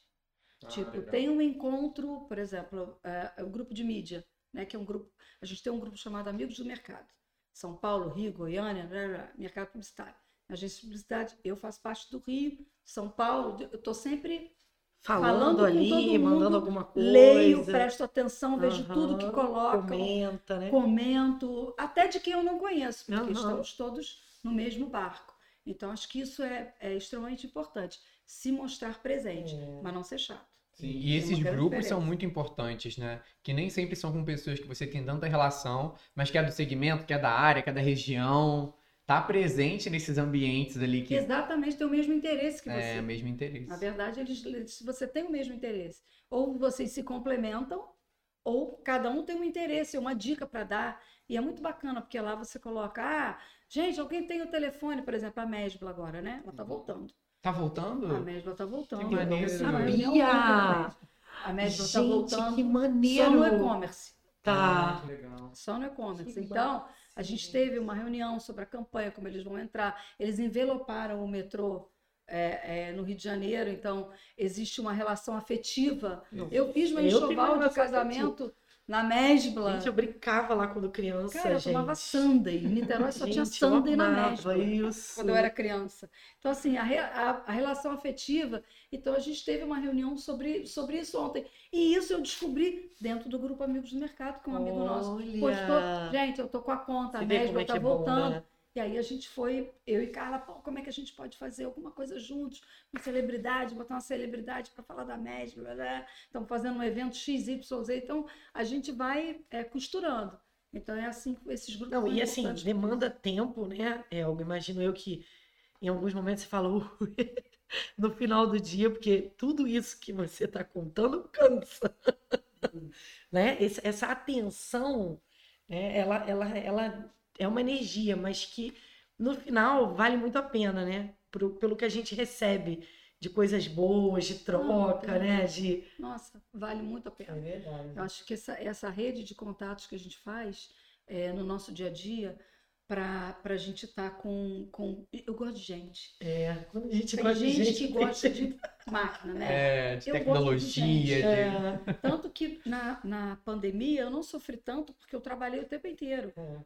Ah, Tipo, legal. tem um encontro, por exemplo, é, é o grupo de mídia, né? Que é um grupo. A gente tem um grupo chamado Amigos do Mercado. São Paulo, Rio, Goiânia, blá, blá, mercado publicitário. Agência de publicidade, eu faço parte do Rio, São Paulo, eu estou sempre Falando, falando ali, mundo, mandando alguma coisa. leio, presto atenção, vejo tudo que colocam, Comenta, né? comento, até de quem eu não conheço, porque Aham. estamos todos no mesmo barco. Então, acho que isso é, é extremamente importante, se mostrar presente, É. mas não ser chato. Sim, e Tem esses grupos são muito importantes, né? Que nem sempre são com pessoas que você tem tanta relação, mas que é do segmento, que é da área, que é da região. Tá presente nesses ambientes ali que Exatamente, tem o mesmo interesse que você. é o mesmo interesse. Na verdade, eles, eles- você tem o mesmo interesse. Ou vocês se complementam, ou cada um tem um interesse, uma dica para dar. E é muito bacana, porque lá você coloca, ah, gente, alguém tem o telefone, por exemplo, a Mesbla agora, né? Ela tá voltando. Tá voltando? A Mesbla tá voltando. Que maneiro. Sabia! é A Mesbla tá Gente, voltando. que Só maneiro! no e-commerce. Tá. Ah, que legal. Só no e-commerce. Então, a gente teve uma reunião sobre a campanha, como eles vão entrar. Eles enveloparam o metrô é, é, no Rio de Janeiro, então existe uma relação afetiva. Eu fiz tenho enxoval uma de casamento na Mesbla. Gente, eu brincava lá quando criança, Cara, eu gente. tomava Sunday. Niterói só tinha Gente, eu Sunday na Mesbla. Isso. Quando eu era criança. Então, assim, a, a- a relação afetiva. Então, a gente teve uma reunião sobre, sobre isso ontem. E isso eu descobri dentro do grupo Amigos do Mercado, que um amigo nosso postou. Gente, eu tô com a conta, Você a Mesbla é tá é bom, voltando. né? E aí a gente foi, eu e Carla, pô, como é que a gente pode fazer alguma coisa juntos? Uma celebridade, botar uma celebridade para falar da MED, blá. Estamos fazendo um evento XYZ, então a gente vai é, costurando. Então é assim que esses grupos Não, e assim, demanda tempo, né? É, eu imagino eu que em alguns momentos você fala "Ui", no final do dia, porque tudo isso que você está contando cansa. né? Essa atenção, né? ela, ela, ela é uma energia, mas que no final vale muito a pena, né? Pro- pelo que a gente recebe de coisas boas, de troca, Não, né? De... Nossa, vale muito a pena. verdade. Eu acho que essa, essa rede de contatos que a gente faz é, no nosso dia a dia, para a gente estar com, com. Eu gosto de gente. É, quando a gente Tem gosta de gente, gente, que gosta gente- de máquina, né? É, de Eu gosto de tecnologia, gente. de... É, Tanto que na, na pandemia eu não sofri tanto porque eu trabalhei o tempo inteiro é.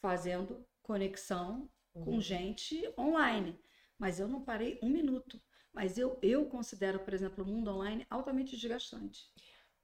Fazendo conexão com Uhum. gente online. Mas eu não parei um minuto. Mas eu, eu considero, por exemplo, o mundo online altamente desgastante.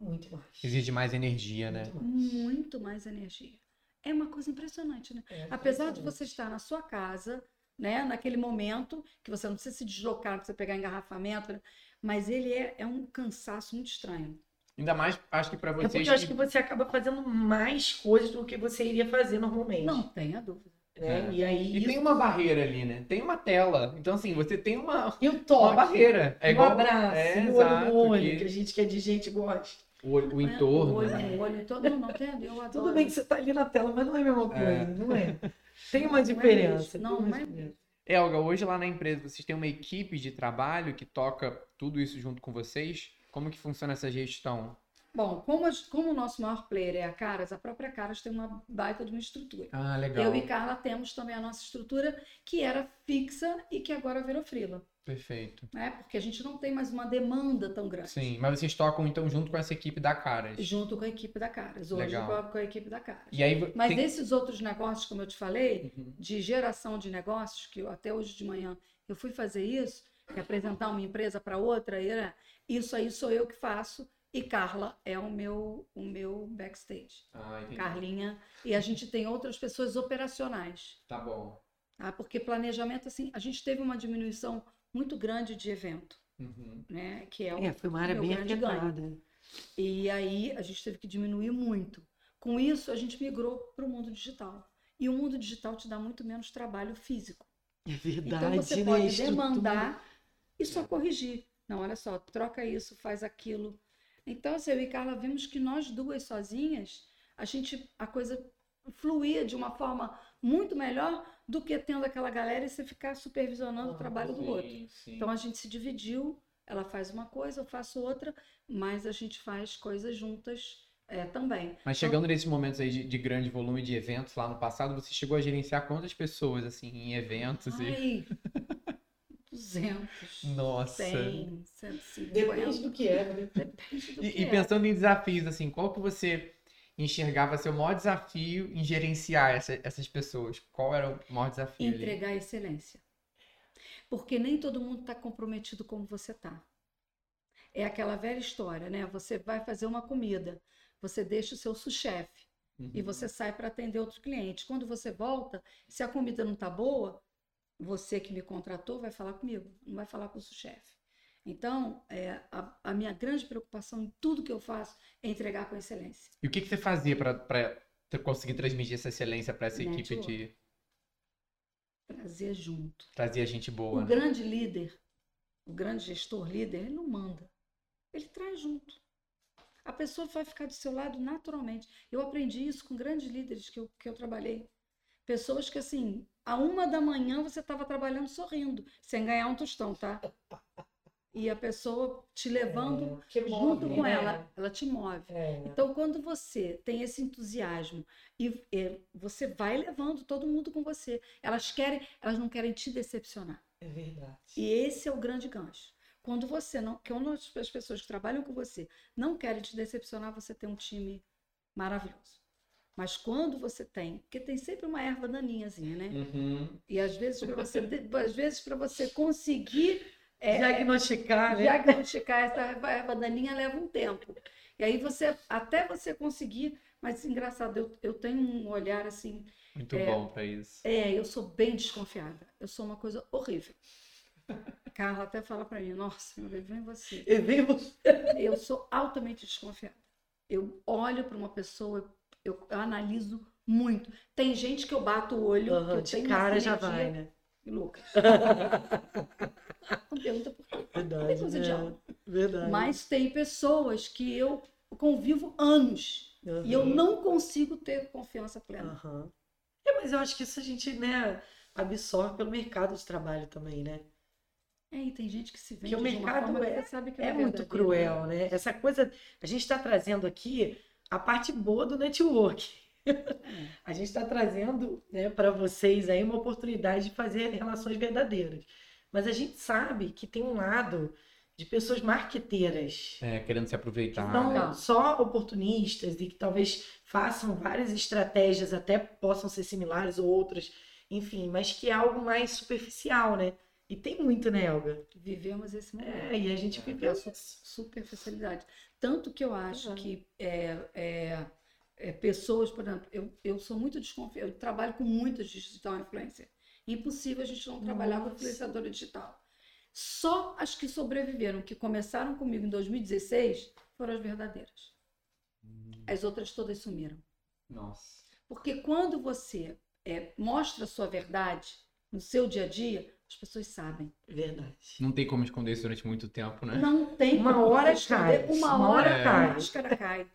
Muito mais. Exige mais energia, né? Muito mais. Muito mais energia. É uma coisa impressionante, né? É, Apesar de você estar na sua casa, né, naquele momento, que você não precisa se deslocar para você pegar engarrafamento, né, mas ele é, é um cansaço muito estranho. Ainda mais, acho que pra É porque vocês eu acho que você acaba fazendo mais coisas do que você iria fazer normalmente. Não tenha dúvida. Né? É. E aí. E tem uma barreira ali, né? Tem uma tela. Então, assim, você tem uma, E o uma toque. barreira. É o igual abraço, é, o olho exato, no olho, que- que... a gente que é de gente gosta. o, olho- o É, entorno. O olho né? no olho, todo, não, não tem, eu adoro. Tudo bem que você tá ali na tela, mas não é a mesma coisa, É. não é? Tem uma é diferença. Não, uma não é diferença. Elga, hoje lá na empresa vocês têm uma equipe de trabalho que toca tudo isso junto com vocês? Como que funciona essa gestão? Bom, como, como o nosso maior player é a Caras, a própria Caras tem uma baita de uma estrutura. Ah, legal. Eu e Carla temos também a nossa estrutura, que era fixa e que agora virou frila, Perfeito. né? Porque a gente não tem mais uma demanda tão grande. Sim, mas vocês tocam então junto com essa equipe da Caras. Junto com a equipe da Caras. Hoje Legal. com a, equipe da Caras. E aí Mas tem... esses outros negócios, como eu te falei, Uhum. de geração de negócios, que eu, até hoje de manhã eu fui fazer isso, que é apresentar uma empresa para outra, e era, isso aí sou eu que faço, e Carla é o meu, o meu backstage. Ah, entendi. Carlinha. E a gente tem outras pessoas operacionais. Tá bom. Tá? Porque planejamento, assim, a gente teve uma diminuição muito grande de evento, Uhum. né? Que é o É, foi uma área bem afetada. E aí a gente teve que diminuir muito. Com isso, a gente migrou para o mundo digital. E o mundo digital te dá muito menos trabalho físico. É verdade, Então você né? pode demandar e só corrigir. Não, olha só, troca isso, faz aquilo. Então, assim, eu e Carla vimos que nós duas sozinhas, a gente, a coisa fluía de uma forma muito melhor do que tendo aquela galera e você ficar supervisionando o trabalho do Sim, outro. sim. Então a gente se dividiu, ela faz uma coisa, eu faço outra, mas a gente faz coisas juntas é, também. Mas chegando nesses momentos aí de, de grande volume de eventos lá no passado, você chegou a gerenciar quantas pessoas, assim, em eventos? E... Ai, 200, Nossa. 100, 150. Depende do que é, né? Depende do E, que e é. pensando em desafios, assim, qual que você enxergava ser o maior desafio em gerenciar essa- essas pessoas? Qual era o maior desafio ali? Entregar a excelência. Porque nem todo mundo está comprometido como você está. É aquela velha história, né? Você vai fazer uma comida, você deixa o seu sous-chefe e Uhum. você sai para atender outro cliente. Quando você volta, se a comida não está boa, você que me contratou vai falar comigo, não vai falar com o sous-chefe. Então, é, a, a minha grande preocupação em tudo que eu faço é entregar com excelência. E o que, que você fazia para conseguir transmitir essa excelência para essa equipe Network. de Trazer junto. trazer gente boa? O né? grande líder, o grande gestor líder, ele não manda. Ele traz junto. a pessoa vai ficar do seu lado naturalmente. Eu aprendi isso com grandes líderes que eu, que eu trabalhei. Pessoas que, assim, a uma da manhã você estava trabalhando sorrindo, sem ganhar um tostão, tá? E a pessoa te levando É, que junto move, com né? ela, ela te move. É. Então, quando você tem esse entusiasmo e, e você vai levando todo mundo com você, elas querem, elas não querem te decepcionar. É verdade. E esse é o grande gancho. Quando você não, quando as pessoas que trabalham com você não querem te decepcionar, você tem um time maravilhoso. Mas quando você tem, porque tem sempre uma erva daninhazinha, né? Uhum. E às vezes para você, às vezes para você conseguir é, Diagnosticar, né? diagnosticar essa erva daninha leva um tempo. E aí você, até você conseguir, mas engraçado, eu, eu tenho um olhar assim, Muito É. bom pra isso. é, eu sou bem desconfiada. Eu sou uma coisa horrível. Carla até fala pra mim, nossa, meu bem, vem você. Eu você. Eu sou altamente desconfiada. Eu olho para uma pessoa, eu, eu analiso muito. Tem gente que eu bato o olho, que eu de tenho cara já vai, né? E Lucas. Não pergunta por quê. Tem Verdade. coisa de alma. Verdade. Mas tem pessoas que eu convivo anos e eu não consigo ter confiança plena. Aham. É, mas eu acho que isso a gente, né, absorve pelo mercado de trabalho também, né? É, e tem gente que se vende Que o mercado que é- que É não muito cruel, né? Essa coisa, a gente está trazendo aqui a parte boa do network. A gente está trazendo né, para vocês aí uma oportunidade de fazer relações verdadeiras. Mas a gente sabe que tem um lado de pessoas marqueteiras É, querendo se que aproveitar. são né? Só oportunistas e que talvez façam várias estratégias, até possam ser similares ou outras, enfim, mas que é algo mais superficial, né? E tem muito, né, Elga? Vivemos esse momento. É, e a gente É fica a su- superficialidade. Tanto que eu acho Uhum. que é, é, é, pessoas, por exemplo, eu, eu sou muito desconfiada, eu trabalho com muitas digital influencer. Impossível a gente não trabalhar com Nossa. influenciadora digital. Só as que sobreviveram, que começaram comigo em 2016, foram as verdadeiras. Hum, As outras todas sumiram. Nossa. Porque quando você é, mostra a sua verdade no seu dia a dia, as pessoas sabem. Verdade. Não tem como esconder isso durante muito tempo, né? Não tem Uma como hora esconder. cai. Uma Uma hora hora a cai. máscara cai.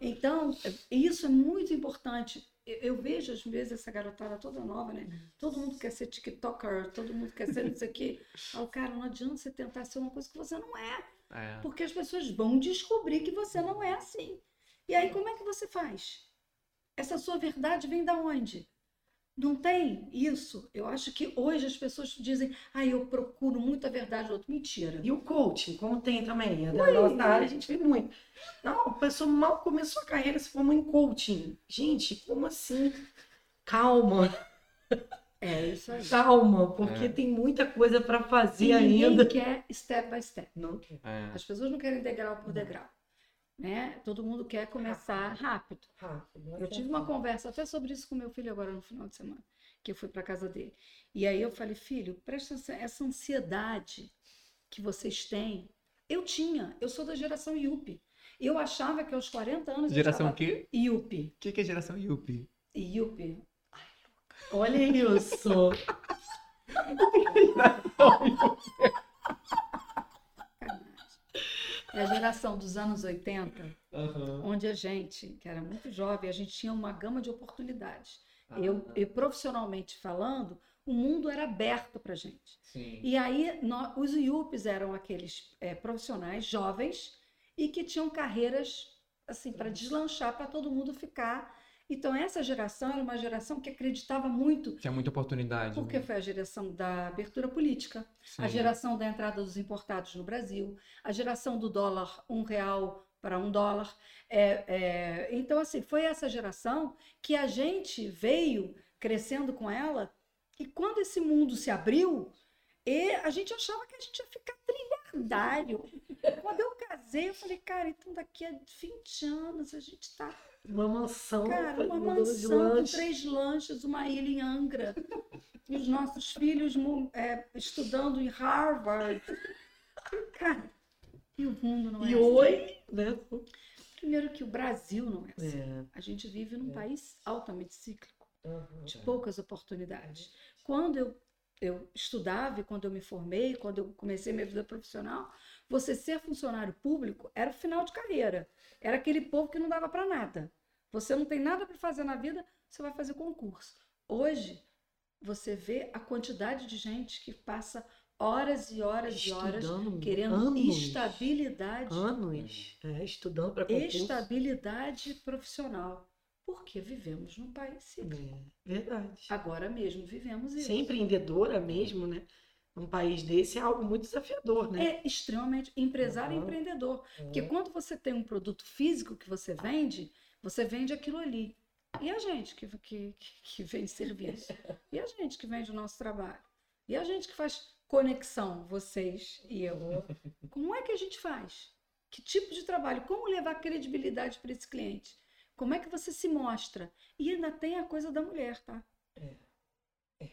Então, isso é muito importante. Eu, eu vejo, às vezes, essa garotada toda nova, né? Todo mundo quer ser TikToker, todo mundo quer ser não sei o quê. Eu falo, cara, não adianta você tentar ser uma coisa que você não é. É. Porque as pessoas vão descobrir que você não é assim. E aí, como é que você faz? Essa sua verdade vem da onde? Não tem isso. Eu acho que hoje as pessoas dizem, ah, eu procuro muito a verdade do outro. Mentira. E o coaching, como tem também, é da nossa área a gente vê muito. Não, a pessoa mal começou a carreira se formou em coaching. Gente, como assim? Calma, É isso aí. calma, porque É. tem muita coisa para fazer E ninguém ainda. quer step by step. Não quer. É. As pessoas não querem degrau por degrau. Né? Todo mundo quer começar rápido. Rápido, Eu tive uma conversa até sobre isso com meu filho agora no final de semana, que eu fui para casa dele. E aí eu falei, filho, presta atenção, essa ansiedade que vocês têm, eu tinha. Eu sou da geração Yuppie. Eu achava que aos 40 anos Geração o quê? Yuppie. O que que é geração Yuppie? Yuppie. Olha isso. É a geração dos anos 80, onde a gente, que era muito jovem, a gente tinha uma gama de oportunidades. Eu, eu profissionalmente falando, o mundo era aberto para gente. Sim. E aí, nó- os IUPs eram aqueles é, profissionais jovens e que tinham carreiras assim para deslanchar, para todo mundo ficar. Então, essa geração era uma geração que acreditava muito, Tinha muita oportunidade. porque né? foi a geração da abertura política, a Sim. geração da entrada dos importados no Brasil, a geração do dólar um real para um dólar. É, é, então, assim, foi essa geração que a gente veio crescendo com ela, e quando esse mundo se abriu, e a gente achava que a gente ia ficar trilhardário. Quando eu casei, eu falei, cara, então daqui a 20 anos a gente está Uma mansão, Cara, uma mansão com três lanches, uma ilha em Angra. E os nossos filhos é, estudando em Harvard. Cara, e o mundo não é E assim. oi, né? Primeiro que o Brasil não é assim. É. A gente vive num É. país altamente cíclico, Uhum. de poucas oportunidades. Quando eu eu estudava e quando eu me formei, quando eu comecei minha vida profissional, você ser funcionário público era o final de carreira. Era aquele povo que não dava para nada. Você não tem nada para fazer na vida, você vai fazer concurso. Hoje, você vê a quantidade de gente que passa horas e horas Estudando e horas querendo anos. estabilidade, Anos. É, estudando para concurso. estabilidade profissional. Porque vivemos num país cíclico. É, verdade. Agora mesmo vivemos isso. Ser empreendedora mesmo, né? Num país desse é algo muito desafiador, né? É extremamente empresário e Uhum. empreendedor. Porque É. quando você tem um produto físico que você vende, você vende aquilo ali. E a gente que, que, que vende serviço? E a gente que vende o nosso trabalho? E a gente que faz conexão, vocês e eu? Como é que a gente faz? Que tipo de trabalho? Como levar credibilidade para esse cliente? Como é que você se mostra? E ainda tem a coisa da mulher, tá? É. É.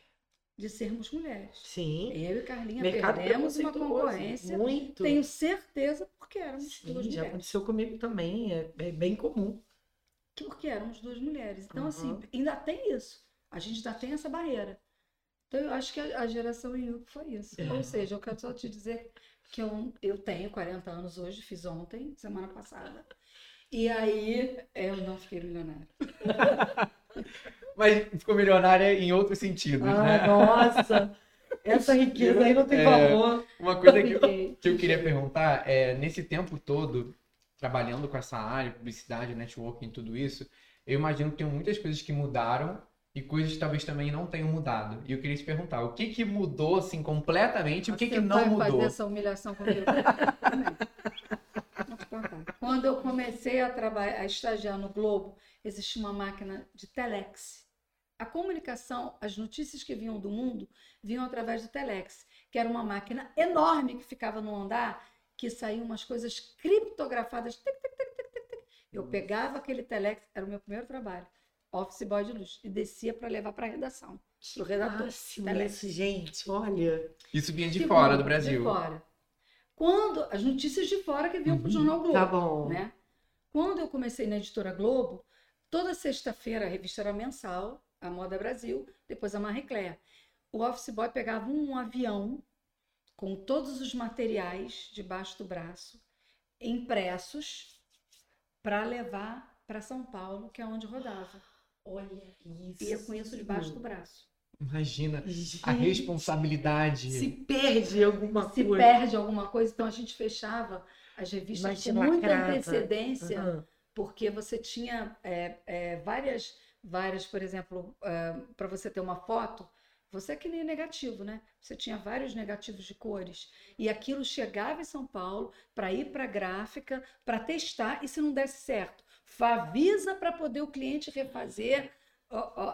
De sermos mulheres. Sim. Eu e Carlinha Mercado perdemos uma concorrência Muito. tenho certeza porque éramos Sim, duas já mulheres. aconteceu comigo também. É, é bem comum. Porque éramos duas mulheres. Então, Uhum. assim, ainda tem isso. A gente ainda tem essa barreira. Então, eu acho que a, a geração Yuki foi isso. É. Ou seja, eu quero só te dizer que eu, eu tenho 40 anos hoje, fiz ontem, semana passada. E aí, eu não fiquei milionária. Mas ficou milionária em outros sentidos, né? Ah, nossa! Essa riqueza aí não tem É. valor. Uma coisa que eu, que eu queria perguntar é, nesse tempo todo, trabalhando com essa área, publicidade, networking, tudo isso, eu imagino que tem muitas coisas que mudaram e coisas que talvez também não tenham mudado. E eu queria te perguntar, o que que mudou, assim, completamente e o que que Você não vai mudou? fazer essa humilhação comigo? Quando eu comecei a trabalhar, a estagiar no Globo, existia uma máquina de telex. A comunicação, as notícias que vinham do mundo, vinham através do telex, que era uma máquina enorme que ficava no andar, que saíam umas coisas criptografadas. tic, tic, tic, tic, tic, tic. Eu pegava aquele telex, era o meu primeiro trabalho, office boy de luz, e descia para levar para a redação, o redator. Isso, gente. Olha. Isso vinha de Que fora bom, do Brasil. De fora. Quando as notícias de fora que vinham para o Jornal Globo. Tá bom. Né? Quando eu comecei na editora Globo, toda sexta-feira a revista era mensal, a Moda Brasil, depois a Marie Claire. O office boy pegava um avião com todos os materiais debaixo do braço, impressos, para levar para São Paulo, que é onde rodava. Olha isso. Ia com isso debaixo do braço. Imagina Gente, a responsabilidade. Se perde alguma Se coisa. perde alguma coisa, então a gente fechava as revistas Imagina, com muita lacrava. antecedência. Aham. porque você tinha é, é, várias, várias, por exemplo, para você ter uma foto, você é que nem negativo, né? Você tinha vários negativos de cores e aquilo chegava em São Paulo para ir para a gráfica, para testar e se não desse certo, avisa para poder o cliente refazer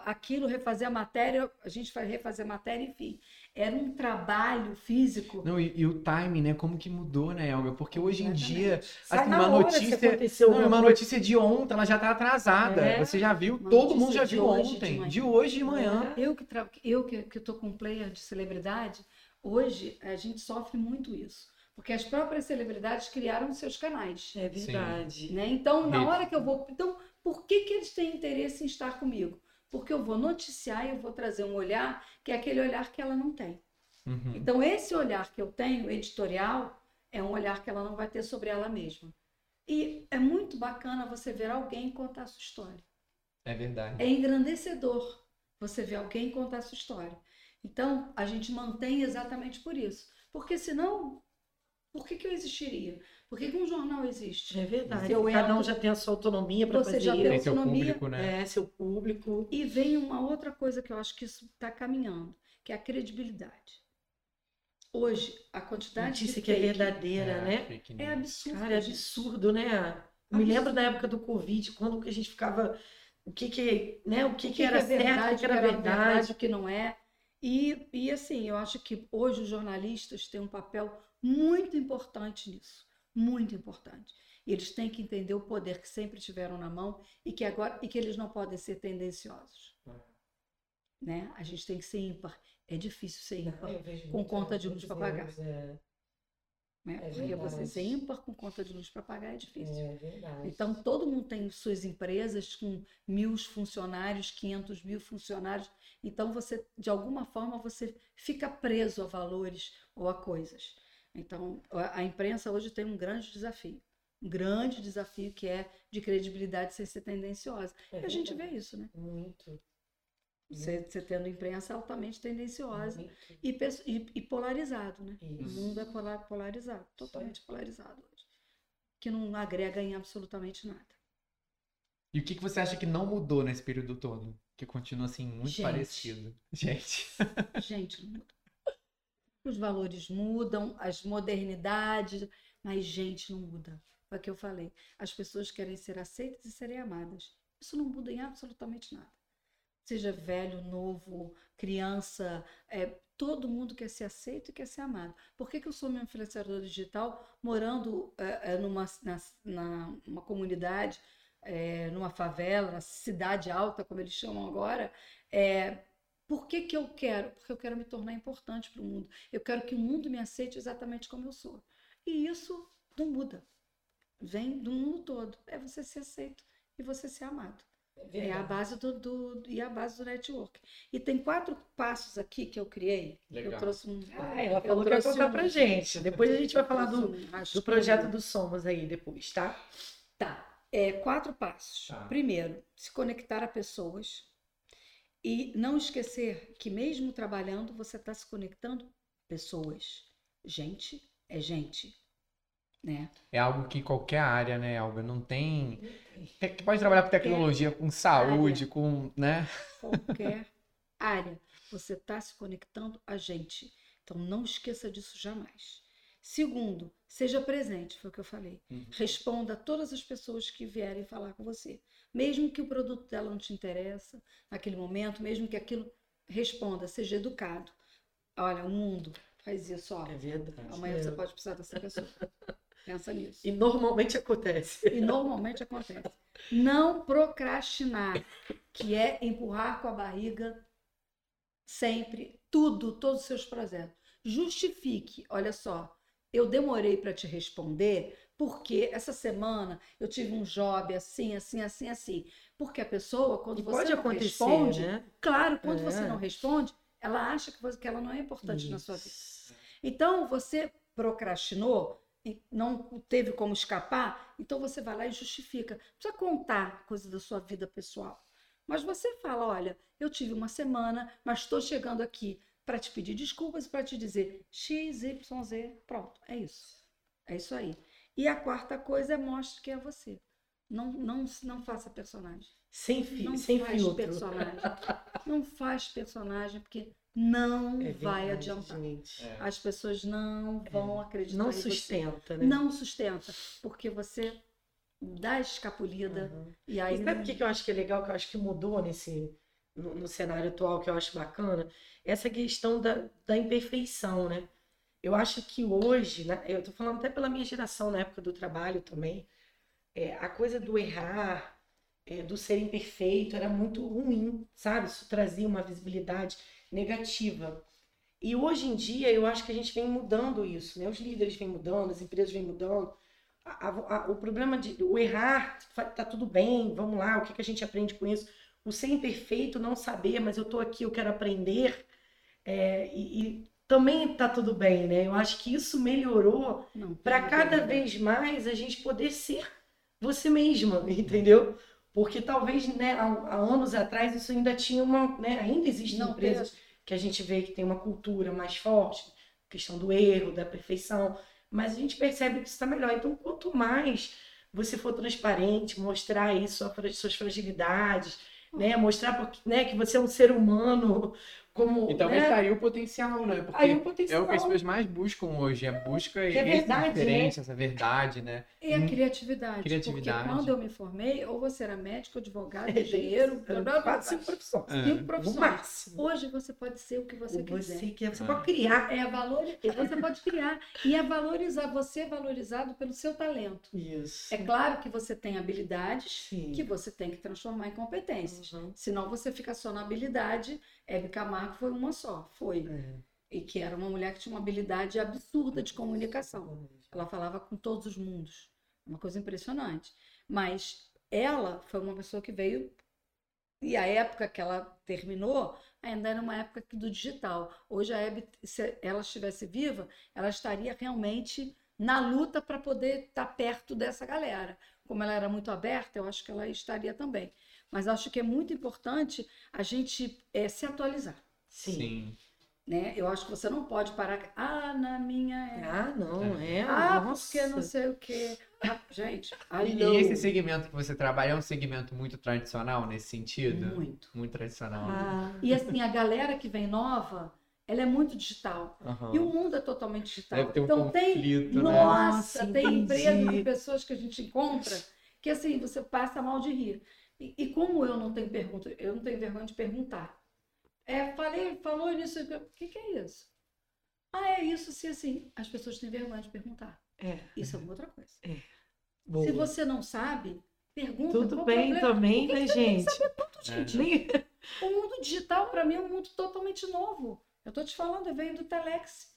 aquilo, refazer a matéria, a gente vai refazer a matéria, enfim. Era um trabalho físico. Não, e, e o timing, né? Como que mudou, né, Elga? Porque hoje em dia, Sai assim, uma notícia. aconteceu Não, uma coisa. notícia de ontem, ela já tá atrasada. É. Você já viu? Uma Todo mundo já de viu hoje de ontem. manhã. De hoje de manhã. Eu que tra... eu que, que tô com player de celebridade, hoje a gente sofre muito isso. Porque as próprias celebridades criaram seus canais. É verdade. Né? Então, na hora que eu vou. Então, por que, que eles têm interesse em estar comigo? Porque eu vou noticiar e eu vou trazer um olhar que é aquele olhar que ela não tem. Uhum. Então, esse olhar que eu tenho, editorial, é um olhar que ela não vai ter sobre ela mesma. E é muito bacana você ver alguém contar a sua história. É verdade. É engrandecedor você ver alguém contar a sua história. Então, a gente mantém exatamente por isso. Porque senão, por que, que eu existiria? Por que, que um jornal existe? É verdade. Cada um entro- já tem a sua autonomia para Você fazer já tem Tem isso. seu autonomia. público, né? É, seu público. E vem uma outra coisa que eu acho que isso está caminhando, que é a credibilidade. Hoje, a quantidade Notícia de que é fake verdadeira, É, né? fake é absurdo. Cara, é absurdo, né? Eu Me Absurdo. lembro da época do Covid, quando que a gente ficava. O que que, né? O que, O que, que era que é certo, o verdade, que, que era verdade. o que não é. E, e assim, eu acho que hoje os jornalistas têm um papel muito importante nisso. Muito importante. Eles têm que entender o poder que sempre tiveram na mão e que agora e que eles não podem ser tendenciosos. Né? A gente tem que ser ímpar. É difícil ser ímpar. Vejo com conta de luz pra pagar. é. Né? É Porque você ser ímpar com conta de luz para pagar é difícil. É. Então, todo mundo tem suas empresas com mil funcionários, 500 mil funcionários. Então, você, de alguma forma, você fica preso a valores ou a coisas. Então, a, imprensa hoje tem um grande desafio. Um grande desafio que é de credibilidade sem ser tendenciosa. É e a gente vê isso, né? Muito. Você, você tendo imprensa altamente tendenciosa e, e- e polarizado, né? O Isso. mundo é polar- polarizado, totalmente polarizado hoje. Que não agrega em absolutamente nada. E o que, que você acha que não mudou nesse período todo? Que continua assim, muito Gente. parecido. Gente. Gente, não muda. Os valores mudam, as modernidades, mas gente não muda. Foi o que eu falei. As pessoas querem ser aceitas e serem amadas. Isso não muda em absolutamente nada. Seja velho, novo, criança, é, todo mundo quer ser aceito e quer ser amado. Por que, que eu sou uma influenciadora digital morando é, é, numa na, na- uma comunidade, é, numa favela, na cidade alta, como eles chamam agora? É, por que, que eu quero? Porque eu quero me tornar importante para o mundo. Eu quero que o mundo me aceite exatamente como eu sou. E isso não muda. Vem do mundo todo. É você ser aceito e você ser amado. É a verdade. base do, do- e a base do network. E tem quatro passos aqui que eu criei. Legal. Eu trouxe um. Ah, ela falou que ia trouxe contar um- pra gente. Depois a gente vai falar do, do projeto do Somos aí depois, tá? Tá. É, quatro passos. Tá. Primeiro, se conectar a pessoas e não esquecer que mesmo trabalhando, você está se conectando pessoas. Gente é gente, né? É algo que qualquer área, né, Alga, não tem. Te- Pode trabalhar com tecnologia, com saúde, com, né? Qualquer área, você está se conectando a gente. Então não esqueça disso jamais. Segundo, seja presente, foi o que eu falei. Uhum. Responda a todas as pessoas que vierem falar com você. Mesmo que o produto dela não te interessa naquele momento, mesmo que aquilo responda, seja educado. Olha, o mundo faz isso, ó. É verdade. Amanhã É. você pode precisar dessa pessoa. Pensa nisso. E normalmente acontece. E normalmente acontece. Não procrastinar, que é empurrar com a barriga sempre, tudo, todos os seus projetos. Justifique, olha só, eu demorei para te responder porque essa semana eu tive um job assim, assim, assim, assim. Porque a pessoa, quando E você não responde, né? claro, quando É. você não responde, ela acha que ela não é importante na sua vida. Isso. Então, você procrastinou, e não teve como escapar, então você vai lá e justifica. Não precisa contar coisa da sua vida pessoal. Mas você fala: olha, eu tive uma semana, mas estou chegando aqui para te pedir desculpas e para te dizer X, Y, Z. Pronto, é isso. É isso aí. E a quarta coisa é mostre que é você. Não, não, não faça personagem. Sem, fi, Não sem faz filtro. personagem. Não faz personagem, porque não É vai verdade, adiantar. gente. As pessoas não vão acreditar Não em você. sustenta, né? Não sustenta, porque você dá escapulida Uhum. e aí E sabe o que que eu acho que é legal, que eu acho que mudou nesse, no, no cenário atual, que eu acho bacana? Essa questão da, da imperfeição, né? Eu acho que hoje, né, eu tô falando até pela minha geração, na época do trabalho também, é, a coisa do errar, é, do ser imperfeito, era muito ruim, sabe? Isso trazia uma visibilidade negativa. E hoje em dia, eu acho que a gente vem mudando isso, né? Os líderes vêm mudando, as empresas vêm mudando. A- a- a- o problema de o errar, tá tudo bem, vamos lá, o que, que a gente aprende com isso? O ser imperfeito, não saber, mas eu tô aqui, eu quero aprender, é, e, e também tá tudo bem, né? Eu acho que isso melhorou para cada dúvida. vez mais a gente poder ser você mesma, entendeu? Porque talvez, né, há, há anos atrás isso ainda tinha uma, né, ainda existem não empresas que a gente vê que tem uma cultura mais forte, questão do erro, da perfeição, mas a gente percebe que isso está melhor. Então, quanto mais você for transparente, mostrar fra- suas fragilidades, né, mostrar né, que você é um ser humano, como, E talvez né, tá aí o potencial, né? Porque aí o é potencial. o que as pessoas mais buscam hoje, é busca é esse verdade, diferente, essa verdade, né? E a Hum, criatividade. criatividade. Porque quando eu me formei, ou você era médico, advogado, É, engenheiro, blá, blá, blá, quatro, cinco profissões. É. cinco profissões. máximo. Hoje você pode ser o que você quiser. Você, quer, você É. pode criar. É valor, você pode criar. E é valorizar, você é valorizado pelo seu talento. Isso. É claro que você tem habilidades Sim. que você tem que transformar em competências. Uhum. Senão você fica só na habilidade. Hebe Camargo foi uma só, foi. É. e que era uma mulher que tinha uma habilidade absurda de comunicação. Ela falava com todos os mundos, uma coisa impressionante. Mas ela foi uma pessoa que veio e a época que ela terminou ainda era uma época do digital. Hoje a Hebe, se ela estivesse viva, ela estaria realmente na luta para poder estar tá perto dessa galera. Como ela era muito aberta, eu acho que ela estaria também. Mas acho que é muito importante a gente é, se atualizar. Sim. Sim. Né? Eu acho que você não pode parar. Ah, na minha. É... Ah, não, é. Ah, nossa. porque não sei o quê. Ah, gente, e, e esse segmento que você trabalha é um segmento muito tradicional nesse sentido? Muito. Muito tradicional. Ah. E assim, a galera que vem nova, ela é muito digital. Uhum. E o mundo é totalmente digital. Deve ter um então conflito, tem, né? nossa, tem empresas e pessoas que a gente encontra que assim, você passa mal de rir. E, e, como eu não tenho pergunta, eu não tenho vergonha de perguntar. É, falei, falou nisso, o que, que é isso? Ah, é isso, se assim, as pessoas têm vergonha de perguntar. É. Isso é uma outra coisa. É. Boa. Se você não sabe, pergunta. Tudo bem também, né, gente? Saber tudo, gente. É. O mundo digital, para mim, é um mundo totalmente novo. Eu tô te falando, eu venho do Telex.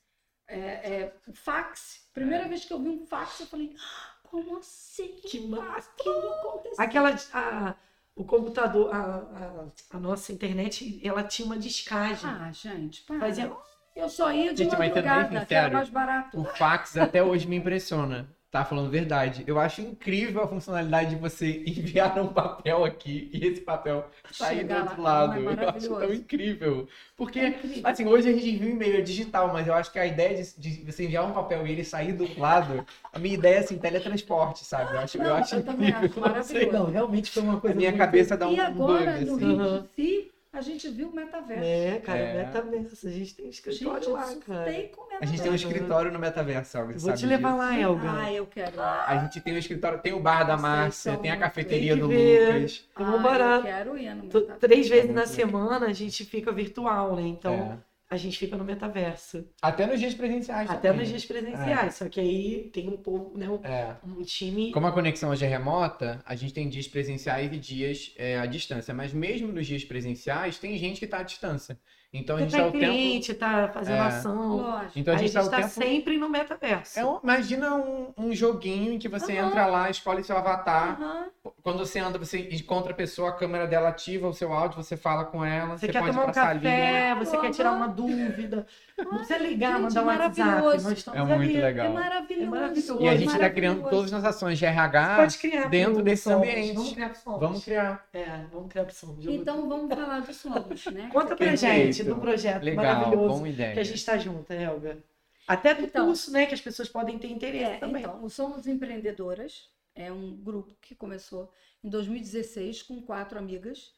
É, é, o fax. Primeira é. vez que eu vi um fax, eu falei, ah, como assim? Que massa! Aquilo aconteceu. Aquela. A o computador, a, a, a, nossa internet, ela tinha uma descagem. Ah, gente, para. Fazia... Eu só ia de gente, madrugada, que era mais barato. O fax até hoje me impressiona. Tá falando verdade. Eu acho incrível a funcionalidade de você enviar um papel aqui e esse papel sair do outro lá, lado. É eu acho tão incrível. Porque, é incrível. assim, hoje a gente envia um e-mail digital, mas eu acho que a ideia de, de, você enviar um papel e ele sair do outro lado, a minha ideia é assim, teletransporte, sabe? Eu acho, não, eu acho eu incrível. Acho maravilhoso. Não, realmente foi uma coisa. A minha muito... cabeça dá um. E agora, bug, no assim. Rio de si, a gente viu o metaverso. É, cara, é. metaverso. A gente tem um escritório gente, lá, cara. Tem com a gente tem um escritório no metaverso, Elga. Vou te levar disso. lá, Elga. Ah, eu quero. A gente tem um escritório, tem o bar da Márcia, tem a cafeteria do ver. Lucas. É ah, barato. Eu quero ir no metaverso. Três vezes na semana a gente fica virtual, né? Então. É a gente fica no metaverso. Até nos dias presenciais. Até também. nos dias presenciais. É. Só que aí tem um povo, né? Um, é. um, time. Como a conexão hoje é remota, a gente tem dias presenciais e dias é, à distância. Mas mesmo nos dias presenciais, tem gente que está à distância. Então a gente está o cliente, tempo... tá fazendo é. ação. Lógico. Então a gente está tá sempre no metaverso. É, imagina um, um, joguinho em que você uhum. entra lá, escolhe seu avatar. Uhum. Quando você anda, você encontra a pessoa, a câmera dela ativa o seu áudio, você fala com ela. Você, você quer pode tomar um café, você quer tirar uma dúvida. Não precisa ligar, gente, mandar um WhatsApp. É muito ali. legal. É maravilhoso. É maravilhoso. E a gente está criando todas as ações de RH dentro desse ambiente. Vamos criar somos. Vamos criar. É, vamos criar somos. Então vamos falar dos somos, né? Conta pra gente do projeto legal, maravilhoso que a gente está junto, Helga. Até do então, curso, né? Que as pessoas podem ter interesse é, também. Então, o Somos Empreendedoras é um grupo que começou em 2016 com quatro amigas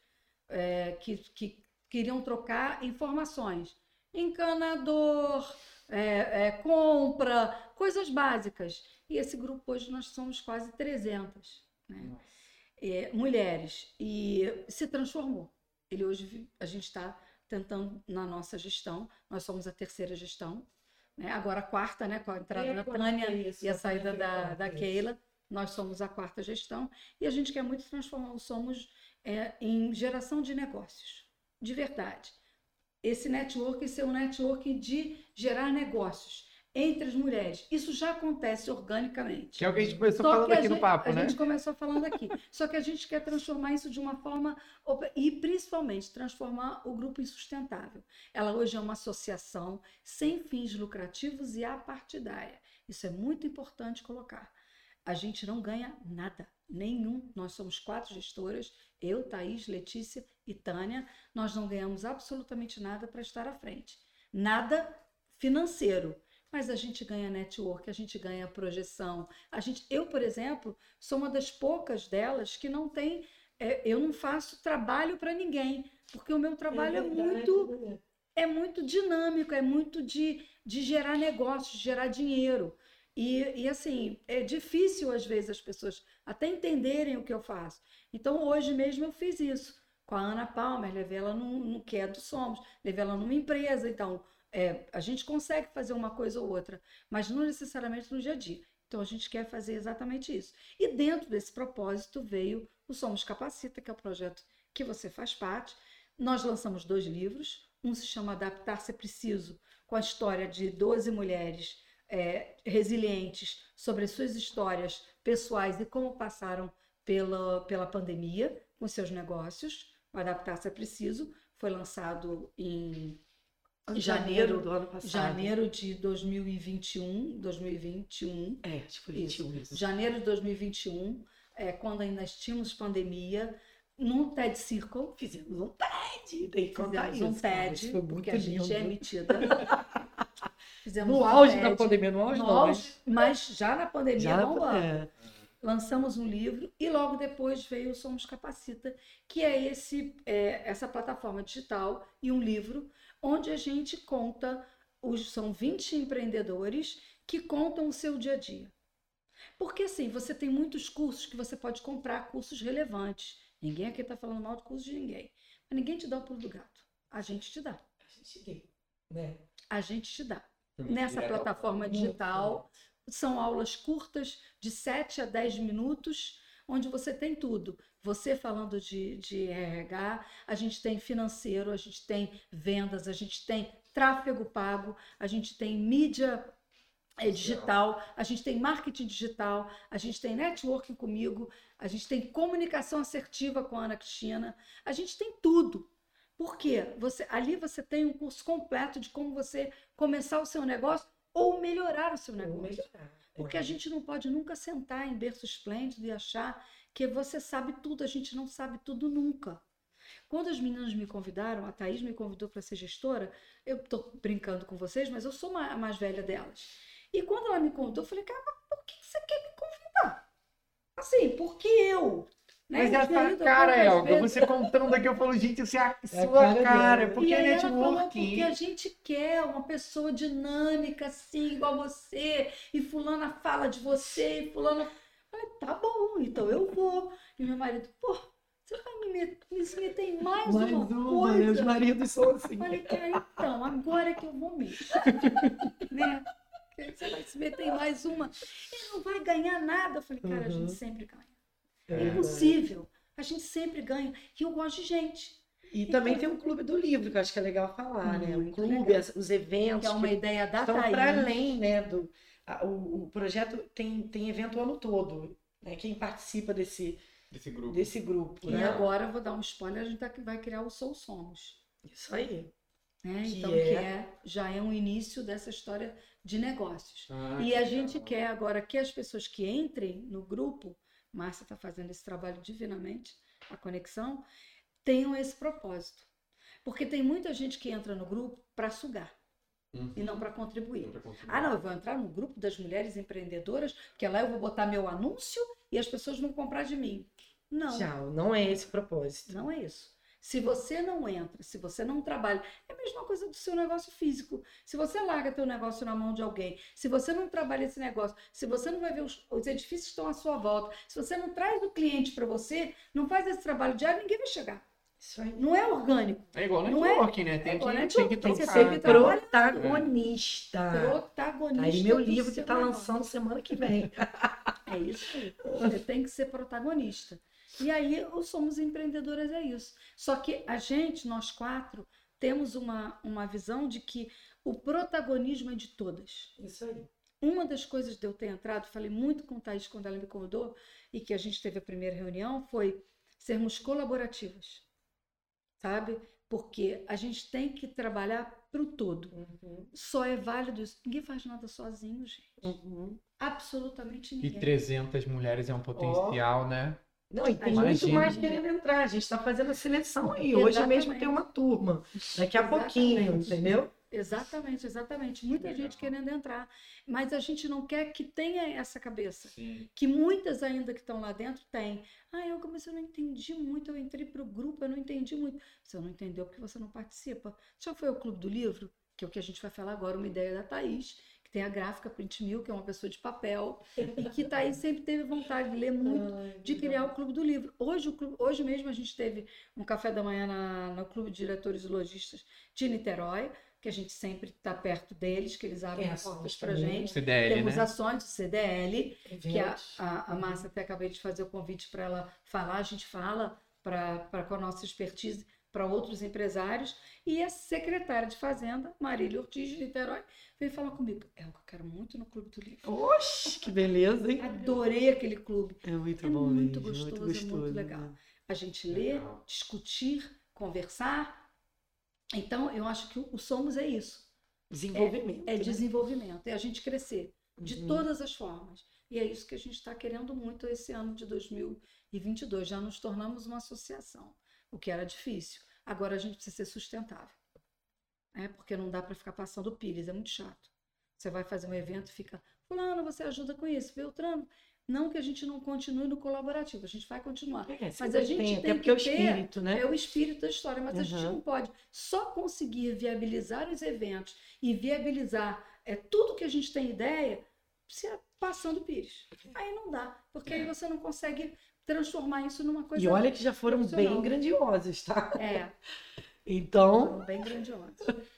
é, que, que queriam trocar informações encanador, é, é, compra, coisas básicas. E esse grupo hoje nós somos quase 300 né? é, mulheres e se transformou. Ele hoje a gente está tentando na nossa gestão, nós somos a terceira gestão, né? agora a quarta, né? com a entrada da Tânia isso, e a saída da, da Keila, nós somos a quarta gestão e a gente quer muito transformar o Somos é, em geração de negócios, de verdade. Esse network ser um network de gerar negócios entre as mulheres. Isso já acontece organicamente. Que é o que a gente começou Só falando aqui gente, no papo, a né? A gente começou falando aqui. Só que a gente quer transformar isso de uma forma e principalmente transformar o grupo em sustentável. Ela hoje é uma associação sem fins lucrativos e apartidária. Isso é muito importante colocar. A gente não ganha nada, nenhum. Nós somos quatro gestoras eu, Thaís, Letícia e Tânia, nós não ganhamos absolutamente nada para estar à frente. Nada financeiro, mas a gente ganha network, a gente ganha projeção. A gente, eu, por exemplo, sou uma das poucas delas que não tem, é, eu não faço trabalho para ninguém, porque o meu trabalho é, é muito é muito dinâmico, é muito de, de gerar negócios, gerar dinheiro. E, e assim, é difícil às vezes as pessoas até entenderem o que eu faço. Então hoje mesmo eu fiz isso com a Ana Palmer, levei ela no, no que é do Somos, levei ela numa empresa. Então é, a gente consegue fazer uma coisa ou outra, mas não necessariamente no dia a dia. Então a gente quer fazer exatamente isso. E dentro desse propósito veio o Somos Capacita, que é o projeto que você faz parte. Nós lançamos dois livros. Um se chama Adaptar-se é Preciso, com a história de 12 mulheres é, resilientes sobre as suas histórias pessoais e como passaram pela, pela pandemia com seus negócios. O Adaptar-se é Preciso foi lançado Em janeiro, janeiro do ano passado. janeiro de 2021, 2021, É, acho que foi Isso. 21 isso. janeiro de 2021, é, quando ainda tínhamos pandemia, num TED Circle, Fizemos um TED. Tem que contar fizemos um isso, cara. TED, Isso foi muito porque a gente é emitida. Fizemos No um auge da TED, pandemia, no auge no não, auge, mas já na pandemia Já bombando. é. lançamos um livro e logo depois veio o Somos Capacita, que é, esse, é, essa plataforma digital e um livro onde a gente conta, os, são 20 empreendedores que contam o seu dia a dia. Porque assim, você tem muitos cursos que você pode comprar, cursos relevantes. Ninguém aqui está falando mal de curso de ninguém. Mas ninguém te dá o pulo do gato. A gente te dá. A gente tem, né? A gente te dá. Nessa ao plataforma digital, são aulas curtas, de 7 a 10 minutos, onde você tem tudo. Você falando de, de RH, a gente tem financeiro, a gente tem vendas, a gente tem tráfego pago, a gente tem mídia eh, digital, a gente tem marketing digital, a gente tem networking comigo, a gente tem comunicação assertiva com a Ana Cristina, a gente tem tudo. Por quê? Você, ali você tem um curso completo de como você começar o seu negócio ou melhorar o seu negócio. melhorar. Porque É. a gente não pode nunca sentar em berço esplêndido e achar que você sabe tudo. A gente não sabe tudo nunca. Quando as meninas me convidaram, a Thaís me convidou para ser gestora, eu estou brincando com vocês, mas eu sou a mais velha delas. E quando ela me convidou, eu falei, cara, mas por que você quer me convidar? Assim, por que eu? Né? Mas essa tinha ido cara, Elga, você contando aqui, eu falo, gente, isso é a a sua cara cara, dela. porque e é networking. porque a gente quer uma pessoa dinâmica, assim, igual você, e fulana fala de você, e fulana... Falei, tá bom, então eu vou. E meu marido, pô, você vai me meter, me meter em mais, Mais uma, uma, né? Os coisa? maridos são assim. Falei, cara, então, agora é que eu vou mesmo. né? Você vai se meter em mais uma. Ele não vai ganhar nada. Eu falei, cara, a Uhum. gente sempre ganha. É É impossível. A gente sempre ganha. E eu gosto de gente. E também tem um clube do livro, que eu acho que é legal falar, né? O clube, legal. os eventos Que é uma que ideia da Thaís. para além, né? Do, a- o, o projeto tem, tem evento o ano todo. Né? Quem participa desse, Desse grupo. desse grupo, E né? agora, eu vou dar um spoiler, a gente tá- vai criar o Sou Somos. Isso aí. Né? Que então, é- que é, já é um início dessa história de negócios. Ah, E a gente legal. quer agora que as pessoas que entrem no grupo, Márcia está fazendo esse trabalho divinamente, a conexão, tenham esse propósito. Porque tem muita gente que entra no grupo para sugar Uhum. e não para contribuir. Contribuir. Ah, não, eu vou entrar no grupo das mulheres empreendedoras, porque lá eu vou botar meu anúncio e as pessoas vão comprar de mim. Não, Tchau. Não é esse o propósito. não é isso. Se você não entra, se você não trabalha, é a mesma coisa do seu negócio físico. Se você larga teu negócio na mão de alguém, se você não trabalha esse negócio, se você não vai ver os, os edifícios que estão à sua volta, se você não traz o cliente para você, não faz esse trabalho diário, ninguém vai chegar. Isso aí. Não é orgânico. É igual Não é- networking, né? Tem, é que, networking, tem que que Tem que trocar. ser ser trabalha- protagonista. Protagonista. Tá Aí meu livro que tá negócio. lançando semana que vem. É isso aí. Você tem que ser protagonista. E aí, o Somos Empreendedoras é isso. Só que a gente, nós quatro, temos uma, uma visão de que o protagonismo é de todas. Isso aí. Uma das coisas de eu ter entrado, falei muito com a Thaís quando ela me convidou, e que a gente teve a primeira reunião, foi sermos colaborativas. Sabe? Porque a gente tem que trabalhar para o todo. Uhum. Só é válido isso. Ninguém faz nada sozinho, gente. Uhum. Absolutamente E ninguém. 300 mulheres é um potencial, né? Não, e tem Imagina. muito mais querendo entrar. A gente está fazendo a seleção aí. Hoje mesmo tem uma turma. Daqui a pouquinho, Exatamente. entendeu? Exatamente, exatamente. Muita Legal. gente querendo entrar. Mas a gente não quer que tenha essa cabeça. Sim. Que muitas ainda que estão lá dentro têm. Ah, eu mas eu não entendi muito, eu entrei para o grupo, eu não entendi muito. Você não entendeu porque você não participa. Já foi o Clube do Livro, que é o que a gente vai falar agora, uma ideia da Thaís, que tem a gráfica Print Mil, que é uma pessoa de papel, e que Thaís sempre teve vontade de ler muito de criar o Clube do Livro. Hoje, o clube, hoje mesmo a gente teve um café da manhã na- no Clube de Diretores e Lojistas de Niterói, que a gente sempre está perto deles, que eles abrem Tem as portas para também. gente. CDL, Temos né? ações do CDL, que a, a, a Márcia até acabei de fazer o convite para ela falar, a gente fala pra, pra, com a nossa expertise para outros empresários. E a secretária de Fazenda, Marília Ortiz de Niterói, veio falar comigo. É, eu quero muito no Clube do Livro. Oxe, que beleza, hein? Adorei aquele clube. É muito É bom muito mesmo, gostoso, muito é muito gostoso. legal. né? A gente lê, Legal. discutir, conversar. Então, eu acho que o Somos é isso. Desenvolvimento. É né? desenvolvimento, é a gente crescer de Uhum. todas as formas. E é isso que a gente está querendo muito esse ano de 2022. Já nos tornamos uma associação, o que era difícil. Agora a gente precisa ser sustentável. É, porque não dá para ficar passando pires, é muito chato. Você vai fazer um evento e fica, fulano, você ajuda com isso, Beltrano. Não que a gente não continue no colaborativo, a gente vai continuar. É, Mas a gente tem, tem é o que ter- espírito, né? É o espírito da história, mas a gente Uhum. não pode só conseguir viabilizar os eventos e viabilizar é, tudo que a gente tem ideia se é passando pires. Aí não dá, porque aí você não consegue transformar isso numa coisa. E olha que já foram bem grandiosos, tá? É, Então, foram bem grandiosos.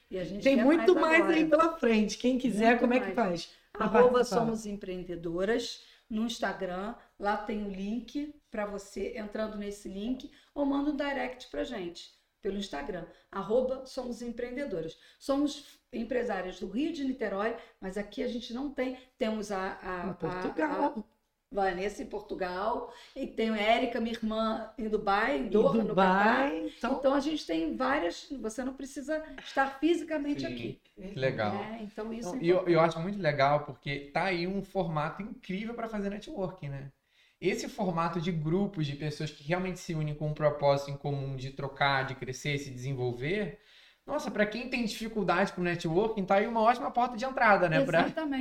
E a gente tem muito mais, agora. aí pela frente. Quem quiser, Muito como é que mais. faz? Arroba. Somos Empreendedoras no Instagram. Lá tem o link para você entrando nesse link ou manda um direct para gente pelo Instagram. Arroba Somos Empreendedoras. Somos empresárias do Rio de Niterói, mas aqui a gente não tem. Temos a, a, a- Portugal. Vanessa em Portugal e tem a Érica, minha irmã, em Dubai, em Doha, no Catar. Dubai. Então, Então a gente tem várias. Você não precisa estar fisicamente Sim. aqui. Que legal. né? Então isso é E eu, eu acho muito legal porque tá aí um formato incrível para fazer networking, né? Esse formato de grupos de pessoas que realmente se unem com um propósito em comum de trocar, de crescer, se desenvolver. Nossa, para quem tem dificuldade com networking, tá aí uma ótima porta de entrada, né?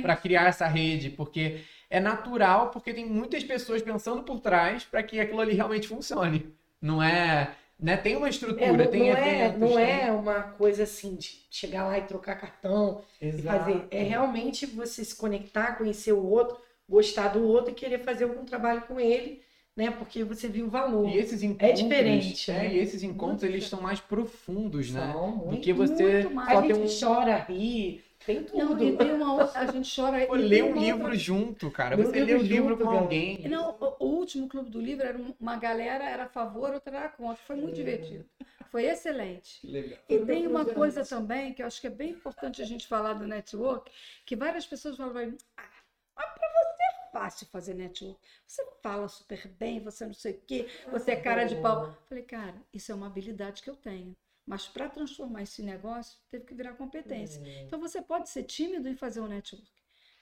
Para criar essa rede, porque é natural, porque tem muitas pessoas pensando por trás para que aquilo ali realmente funcione. Não é, né? Tem uma é, estrutura, não, tem não é, eventos, não tem- é uma coisa assim de chegar lá e trocar cartão e Exato. fazer. É realmente você se conectar, conhecer o outro, gostar do outro e querer fazer algum trabalho com ele, né? Porque você viu o valor. E esses encontros, diferente, é, né? e esses encontros Muito eles são mais profundos, né? São Do muito. que você muito mais. só A gente um chora, ri, tem tudo. Não, e tem uma outra, a gente chora. Pô, e tem um livro outra- junto, cara. Um Você lê o livro junto, com cara. alguém. Não, o, o último clube do livro era um- uma galera era a favor, outra era contra. Foi muito divertido. Foi excelente. Legal. E tem uma coisa também que eu acho que é bem importante a gente falar do network, que várias pessoas falam ah, mas para você é fácil fazer network. Você fala super bem, você não sei o quê, você é cara de pau. Falei, cara, isso é uma habilidade que eu tenho. Mas para transformar esse negócio, teve que virar competência. Então você pode ser tímido e fazer um network.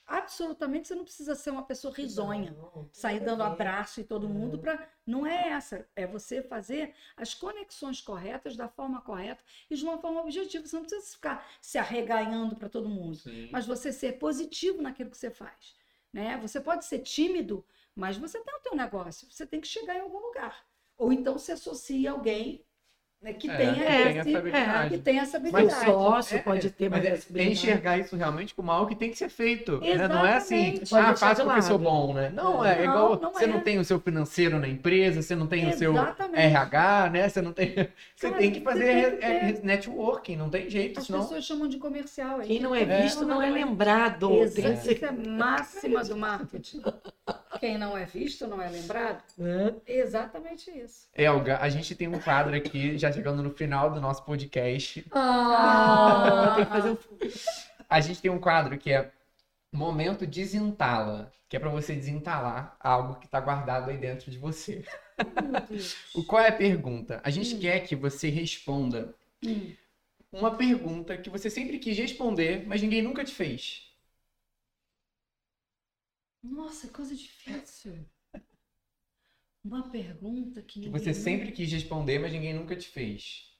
Absolutamente, você não precisa ser uma pessoa risonha Não, sair dando abraço em todo mundo para não é essa. É você fazer as conexões corretas da forma correta e de uma forma objetiva. Você não precisa ficar se arreganhando para todo mundo Sim. mas você ser positivo naquilo que você faz né? Você pode ser tímido mas você tem o teu negócio. Você tem que chegar em algum lugar. Ou então se associa a alguém né, que É, tenha tem esse- essa habilidade. que tenha essa Mas habilidade sócio É, pode ter Mas mais é, essa é habilidade. enxergar isso realmente como algo que tem que ser feito. né? Não é assim, Exatamente. Pode ah, faço de porque sou bom, né? Não, é Não, igual. não você é. não tem o seu financeiro na empresa, você não tem o seu Exatamente. RH, né? Você não tem. Você Cara, tem que fazer tem que é, networking, não tem jeito, as senão. pessoas chamam de comercial aí Quem não é É. visto não é lembrado. Tem Exato. ser- Isso é máxima do marketing. Quem não é visto não é lembrado. né? Exatamente isso. Elga, a gente tem um quadro aqui, já chegando no final do nosso podcast. Ah, tem que fazer um A gente tem um quadro que é Momento Desentala, que é pra você desentalar algo que tá guardado aí dentro de você. O qual é a pergunta? A gente Hum. quer que você responda Hum. uma pergunta que você sempre quis responder, mas ninguém nunca te fez. Nossa, coisa difícil. Uma pergunta que Que você sempre quis responder, mas ninguém nunca te fez.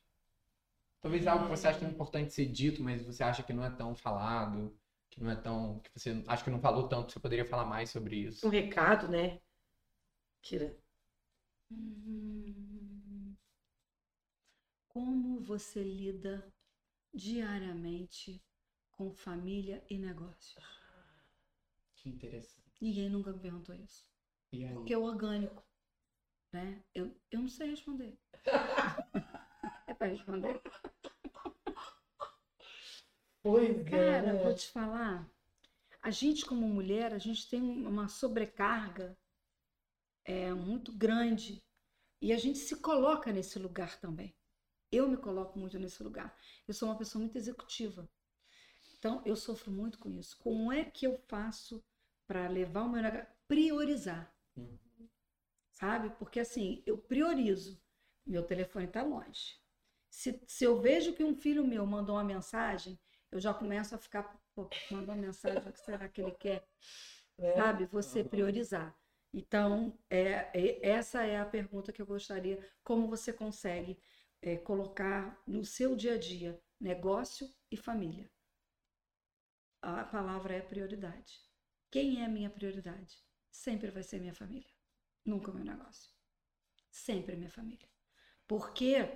Talvez algo que você acha que é importante ser dito, mas você acha que não é tão falado, que não é tão. que você acha que não falou tanto, você poderia falar mais sobre isso. um recado, né? Kira. Hum. Como você lida diariamente com família e negócios? Que interessante. Ninguém nunca me perguntou isso. Porque é orgânico. Né? Eu, eu não sei responder. é para responder? Pois Cara, é. vou te falar. A gente, como mulher, a gente tem uma sobrecarga é, muito grande. E a gente se coloca nesse lugar também. eu me coloco muito nesse lugar. Eu sou uma pessoa muito executiva. Então, eu sofro muito com isso. Como é que eu faço para levar o meu negócio? Priorizar. Uhum. Sabe? Porque assim, eu priorizo. Meu telefone está longe. Se, se eu vejo que um filho meu mandou uma mensagem, eu já começo a ficar, pô, mandou uma mensagem, o que será que ele quer? É. Sabe? Você priorizar. Então, é, é- essa é a pergunta que eu gostaria. Como você consegue é, colocar no seu dia a dia negócio e família? A palavra é prioridade. Quem é a minha prioridade? Sempre vai ser minha família. Nunca o meu negócio. Sempre minha família. Porque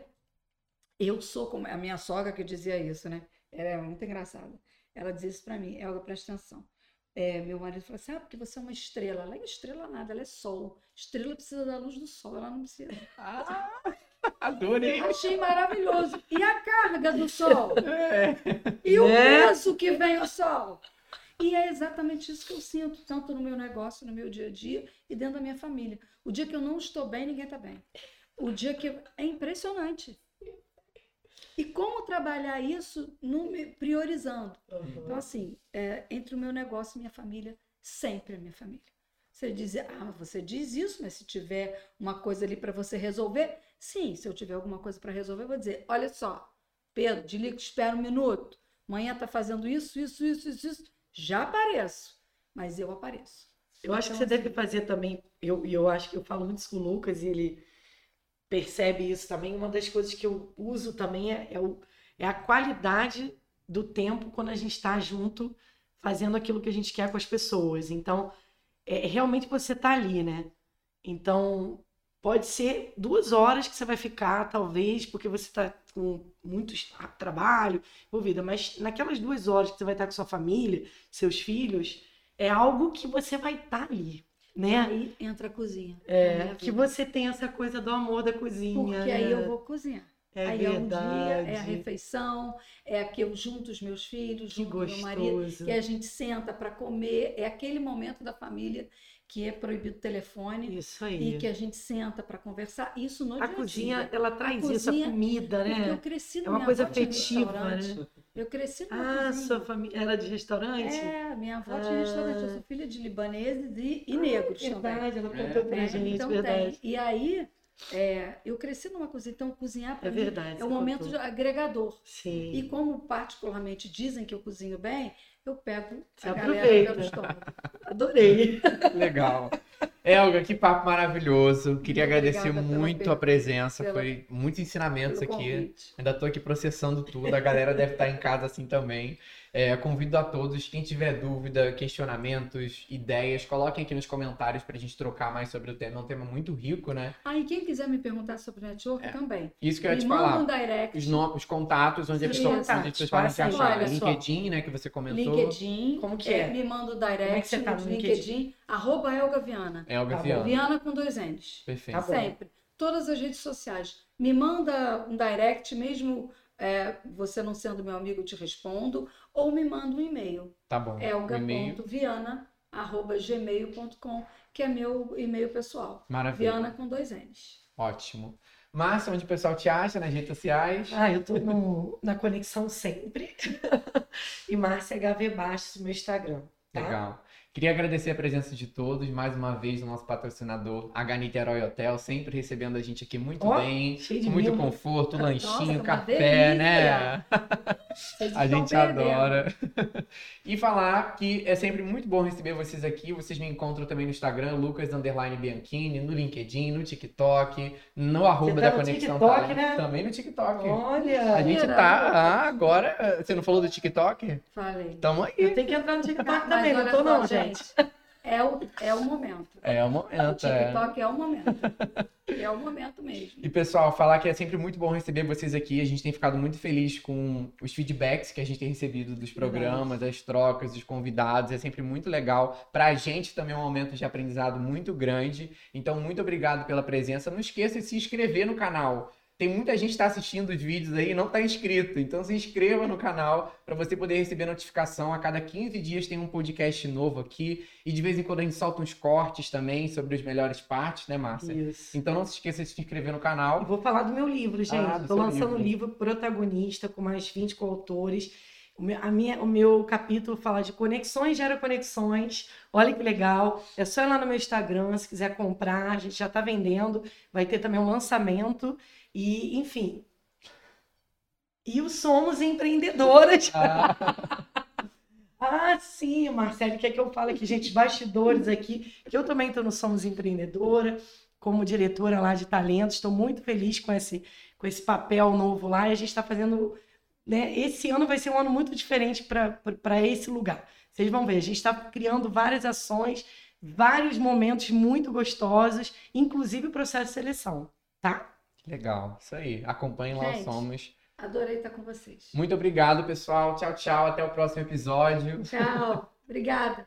eu sou como a minha sogra que dizia isso, né? Ela é muito engraçada. Ela dizia isso pra mim, Elga, presta atenção. É, meu marido falou assim: ah, porque você é uma estrela. Ela é estrela nada, ela é sol. Estrela precisa da luz do sol, ela não precisa. Ah, adorei. Achei maravilhoso. E a carga do sol? É. E o Né? peso que vem o sol? E é exatamente isso que eu sinto, tanto no meu negócio, no meu dia a dia e dentro da minha família. O dia que eu não estou bem, ninguém está bem. O dia que. eu- É impressionante. E como trabalhar isso no priorizando? Então, assim, é, entre o meu negócio e minha família, sempre a minha família. Você diz, ah, você diz isso, mas se tiver uma coisa ali para você resolver, sim, se eu tiver alguma coisa para resolver, eu vou dizer, olha só, Pedro, desliga, espera um minuto. Amanhã tá fazendo isso, isso, isso, isso, isso. Já apareço, mas eu apareço. Eu acho que Então, você deve assim, fazer também. Eu, e eu acho que eu falo muito isso com o Lucas e ele percebe isso também. Uma das coisas que eu uso também é, é, o, é a qualidade do tempo quando a gente está junto fazendo aquilo que a gente quer com as pessoas. Então, é realmente você tá ali, né? Então, pode ser duas horas que você vai ficar, talvez, porque você está com muito tra- trabalho envolvida, mas naquelas duas horas que você vai estar com sua família, seus filhos, é algo que você vai estar ali, né? Aí entra a cozinha. É, que você tem essa coisa do amor da cozinha. Porque aí eu né? vou cozinhar. É aí é um dia, é a verdade. refeição, é que eu junto os meus filhos, junto o meu marido, que a gente senta para comer, é aquele momento da família que é proibido o telefone Isso aí. e que a gente senta para conversar. Isso no A dia cozinha, dia. ela traz isso, a cozinha- comida, Porque eu né? cresci É uma coisa afetiva, né? Eu cresci numa Ah, cozinha. sua família era de restaurante? É, minha avó Ah. tinha restaurante. Eu sou filha de libaneses e, e negros também. Verdade, ela É. contou pra né? gente, então verdade. tem. E aí, é, eu cresci numa cozinha. Então, cozinhar para É mim verdade. é um momento agregador. Sim. E como particularmente dizem que eu cozinho bem, eu pego Você a galera aproveita. pelo estômago. Adorei. Legal. Elga, que papo maravilhoso. Queria Muito agradecer muito a presença. pela- Foi muitos ensinamentos pelo aqui. convite. Ainda tô aqui processando tudo. A galera deve estar em casa assim também. É, convido a todos, quem tiver dúvida, questionamentos, ideias, coloquem aqui nos comentários pra gente trocar mais sobre o tema. É um tema muito rico, né? Ah, e quem quiser me perguntar sobre network É. também. Isso que eu ia me te manda falar. um direct. Os, no- os contatos, onde as Sim, pessoas, exato. onde as pessoas podem aí, achar. olha só. LinkedIn, né, que você comentou. LinkedIn. Como que é? Me manda o direct Como é que você tá no no LinkedIn. Arroba Elga Viana. Elga Tá. Viana. Viana com dois N's. Perfeito. Tá bom. Sempre. Todas as redes sociais. Me manda um direct, mesmo é, você não sendo meu amigo, eu te respondo. Ou me manda um e-mail. Tá bom. É elga.viana.gmail.com, que é meu e-mail pessoal. Maravilha. Viana com dois N's. Ótimo. Márcia, onde o pessoal te acha nas redes sociais? Ah, eu tô no- na conexão sempre. e Márcia HV Bastos, meu Instagram. Tá? Legal. Queria agradecer a presença de todos, mais uma vez, do nosso patrocinador, H Niterói Hotel, sempre recebendo a gente aqui muito Ó, bem, com muito conforto, lanchinho, uma café, né? Vocês A gente perdendo. adora. E falar que é sempre muito bom receber vocês aqui. Vocês me encontram também no Instagram, Lucas Underline Bianchini, no LinkedIn, no TikTok, no arroba tá da no Conexão TikTok, Talento, né? Também no TikTok. Olha, A gente tá ah, agora. Você não falou do TikTok? Falei. Tamo aí. eu tenho que entrar no TikTok também, não tô não, gente. É o, é o momento. É o O momento. é. TikTok é o momento. É o momento mesmo. E pessoal, falar que é sempre muito bom receber vocês aqui. A gente tem ficado muito feliz com os feedbacks que a gente tem recebido dos programas, as trocas, dos convidados. É sempre muito legal. Pra gente também é um momento de aprendizado muito grande. Então, muito obrigado pela presença. Não esqueça de se inscrever no canal. Tem muita gente que está assistindo os vídeos aí e não está inscrito. Então se inscreva no canal para você poder receber notificação. A cada 15 dias tem um podcast novo aqui. E de vez em quando a gente solta uns cortes também sobre as melhores partes, né, Márcia? Isso. Então não se esqueça de se inscrever no Eu canal. vou falar do meu livro, gente. Ah, Estou lançando um livro. livro protagonista com mais 20 coautores. O meu, a minha, o meu capítulo fala de conexões gera conexões. Olha que legal. É só ir lá no meu Instagram, se quiser comprar. A gente já está vendendo. Vai ter também um lançamento. E, enfim. E o Somos Empreendedoras. Ah, Ah, sim, Marcelo, quer que eu fale aqui, gente, bastidores aqui, que eu também estou no Somos Empreendedora, como diretora lá de talentos, estou muito feliz com esse, com esse papel novo lá, e a gente está fazendo, né, esse ano vai ser um ano muito diferente para esse lugar. Vocês vão ver, a gente está criando várias ações, vários momentos muito gostosos, inclusive o processo de seleção, tá? Legal, isso aí. Acompanhem lá o. Somos. Adorei estar com vocês. Muito obrigado, pessoal. Tchau, tchau. Até o próximo episódio. Tchau. Obrigada.